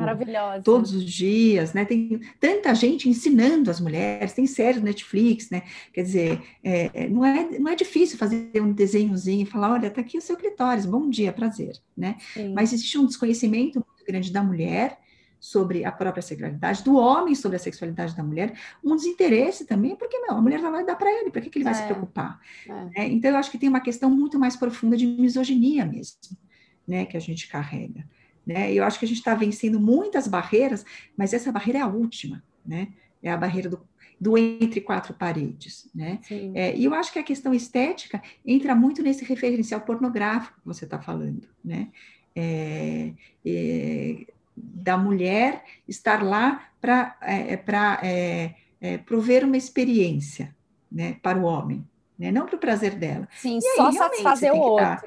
todos os dias, né? Tem tanta gente ensinando as mulheres, tem séries no Netflix, né? Quer dizer, é, não, é, não é difícil fazer um desenhozinho e falar, olha, tá aqui o seu clitóris, bom dia, prazer, né? Sim. Mas existe um desconhecimento muito grande da mulher sobre a própria sexualidade, do homem sobre a sexualidade da mulher, um desinteresse também, porque não, a mulher vai dar para ele, para que, que ele vai é, se preocupar? É. É, então, eu acho que tem uma questão muito mais profunda de misoginia mesmo, né, que a gente carrega. Né? Eu acho que a gente está vencendo muitas barreiras, mas essa barreira é a última, né? É a barreira do, do entre quatro paredes, né? É, e eu acho que a questão estética entra muito nesse referencial pornográfico que você está falando, né? É, é, da mulher estar lá para é, é, é, é, prover uma experiência né, para o homem. né? Não para o prazer dela. Sim, e só aí, satisfazer o outro. Tá,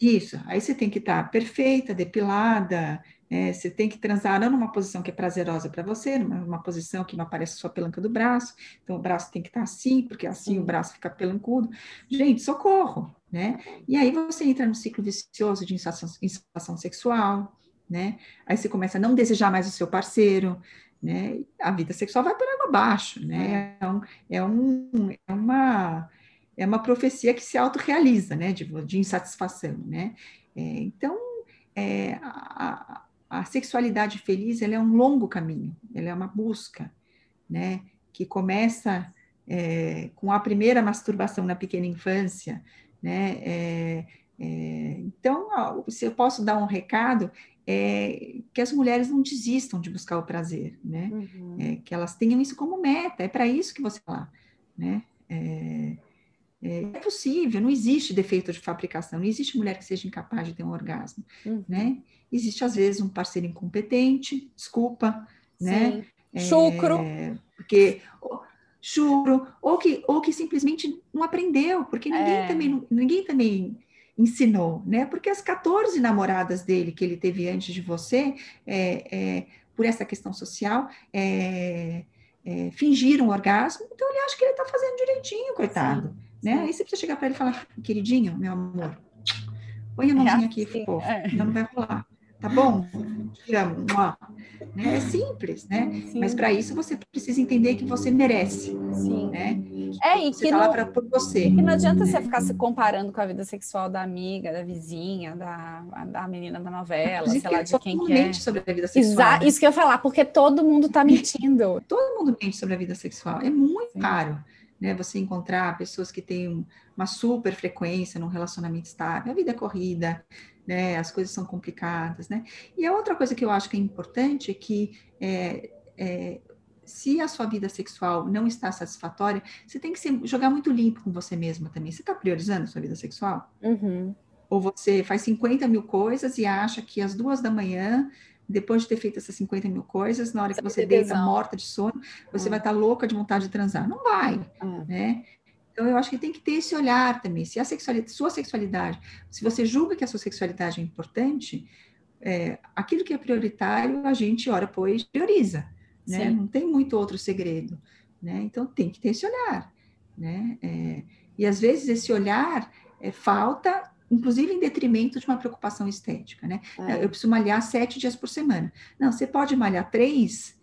isso, aí você tem que estar tá perfeita, depilada, é, você tem que transar não numa posição que é prazerosa para você, numa posição que não aparece só a pelanca do braço, então o braço tem que estar tá assim, porque assim Sim. o braço fica pelancudo. Gente, socorro, né? E aí você entra no ciclo vicioso de insatisfação sexual, né? Aí você começa a não desejar mais o seu parceiro, né? A vida sexual vai por água abaixo, né? É, é um, é, um, é uma é uma profecia que se autorrealiza, né, de, de insatisfação, né? É, então, é, a, a, sexualidade feliz, ela é um longo caminho, ela é uma busca, né, que começa é, com a primeira masturbação na pequena infância, né, é, é, então, se eu posso dar um recado, é que as mulheres não desistam de buscar o prazer, né? Uhum. É, que elas tenham isso como meta, é para isso que você está lá, né? É, é, é, possível, não existe defeito de fabricação, não existe mulher que seja incapaz de ter um orgasmo, uhum. né? Existe, às vezes, um parceiro incompetente, desculpa, né? É, Chucro. Porque churo, ou que, ou que simplesmente não aprendeu, porque ninguém é. também, ninguém também ensinou, né? Porque as 14 namoradas dele que ele teve antes de você, é, é, por essa questão social, é, é fingiram orgasmo, então ele acha que ele está fazendo direitinho, coitado. Sim. Né? Aí você precisa chegar para ele e falar, queridinho, meu amor, põe a mãozinha é aqui, pô, é. não vai rolar. Tá bom? Te amo. Né? É simples, né? Sim. Mas para isso você precisa entender que você merece. Sim. Né? É, e você que tá não, pra, por você. E não adianta né? você ficar se comparando com a vida sexual da amiga, da vizinha, da, da menina da novela, sei lá, de quem que é. sobre a vida sexual. Exa né? Isso que eu ia falar, porque todo mundo tá mentindo. todo mundo mente sobre a vida sexual. É muito Sim. caro né? Você encontrar pessoas que têm uma super frequência num relacionamento estável, a vida é corrida, né? As coisas são complicadas, né? E a outra coisa que eu acho que é importante é que é, é, se a sua vida sexual não está satisfatória, você tem que ser, jogar muito limpo com você mesma também. Você está priorizando a sua vida sexual? Uhum. Ou você faz 50 mil coisas e acha que às duas da manhã depois de ter feito essas 50 mil coisas, na hora que você deita morta de sono, você hum. vai estar tá louca de vontade de transar. Não vai, hum. né? Então, eu acho que tem que ter esse olhar também. Se a sexualidade, sua sexualidade, se você julga que a sua sexualidade é importante, é, aquilo que é prioritário, a gente, hora pois, prioriza, né? Não tem muito outro segredo, né? Então, tem que ter esse olhar, né? É, e, às vezes, esse olhar é, falta inclusive em detrimento de uma preocupação estética, né? É. Eu preciso malhar sete dias por semana. Não, você pode malhar três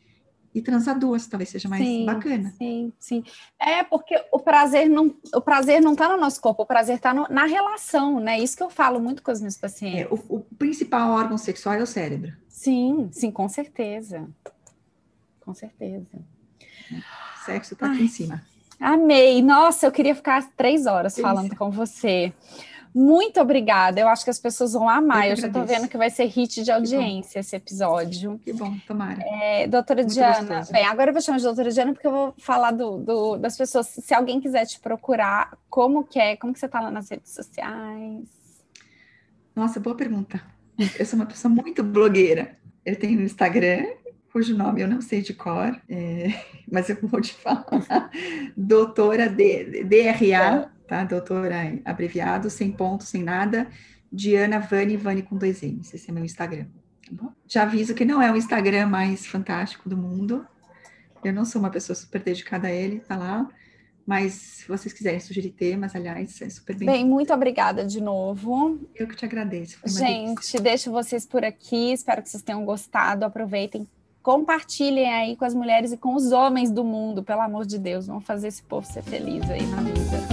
e transar duas, talvez seja mais sim, bacana. Sim, sim. É porque o prazer não, o prazer não está no nosso corpo, o prazer está na relação, né? Isso que eu falo muito com os meus pacientes. É, o, o principal órgão sexual é o cérebro. Sim, sim, com certeza. Com certeza. Sexo está aqui em cima. Amei. Nossa, eu queria ficar três horas falando com você. Muito obrigada. Eu acho que as pessoas vão amar. Eu, eu já estou vendo que vai ser hit de audiência esse episódio. Que bom, tomara. É, doutora Muito Diana, gostoso. bem, agora eu vou chamar de doutora Diana porque eu vou falar do, do, das pessoas. Se alguém quiser te procurar, como que é? Como que você está lá nas redes sociais? Nossa, boa pergunta. Eu sou uma pessoa muito blogueira. Eu tenho um Instagram, cujo nome eu não sei de cor, é, mas eu vou te falar. Doutora D, DRA tá? Doutora abreviado, sem ponto, sem nada, Diana Vani, Vani com dois N's. Esse é meu Instagram. Tá Já aviso que não é o Instagram mais fantástico do mundo. Eu não sou uma pessoa super dedicada a ele, tá lá. Mas se vocês quiserem sugerir temas, aliás, é super bem. Bem, muito obrigada de novo. Eu que te agradeço. Gente, delícia. deixo vocês por aqui. Espero que vocês tenham gostado. Aproveitem, compartilhem aí com as mulheres e com os homens do mundo, pelo amor de Deus. Vamos fazer esse povo ser feliz aí na vida.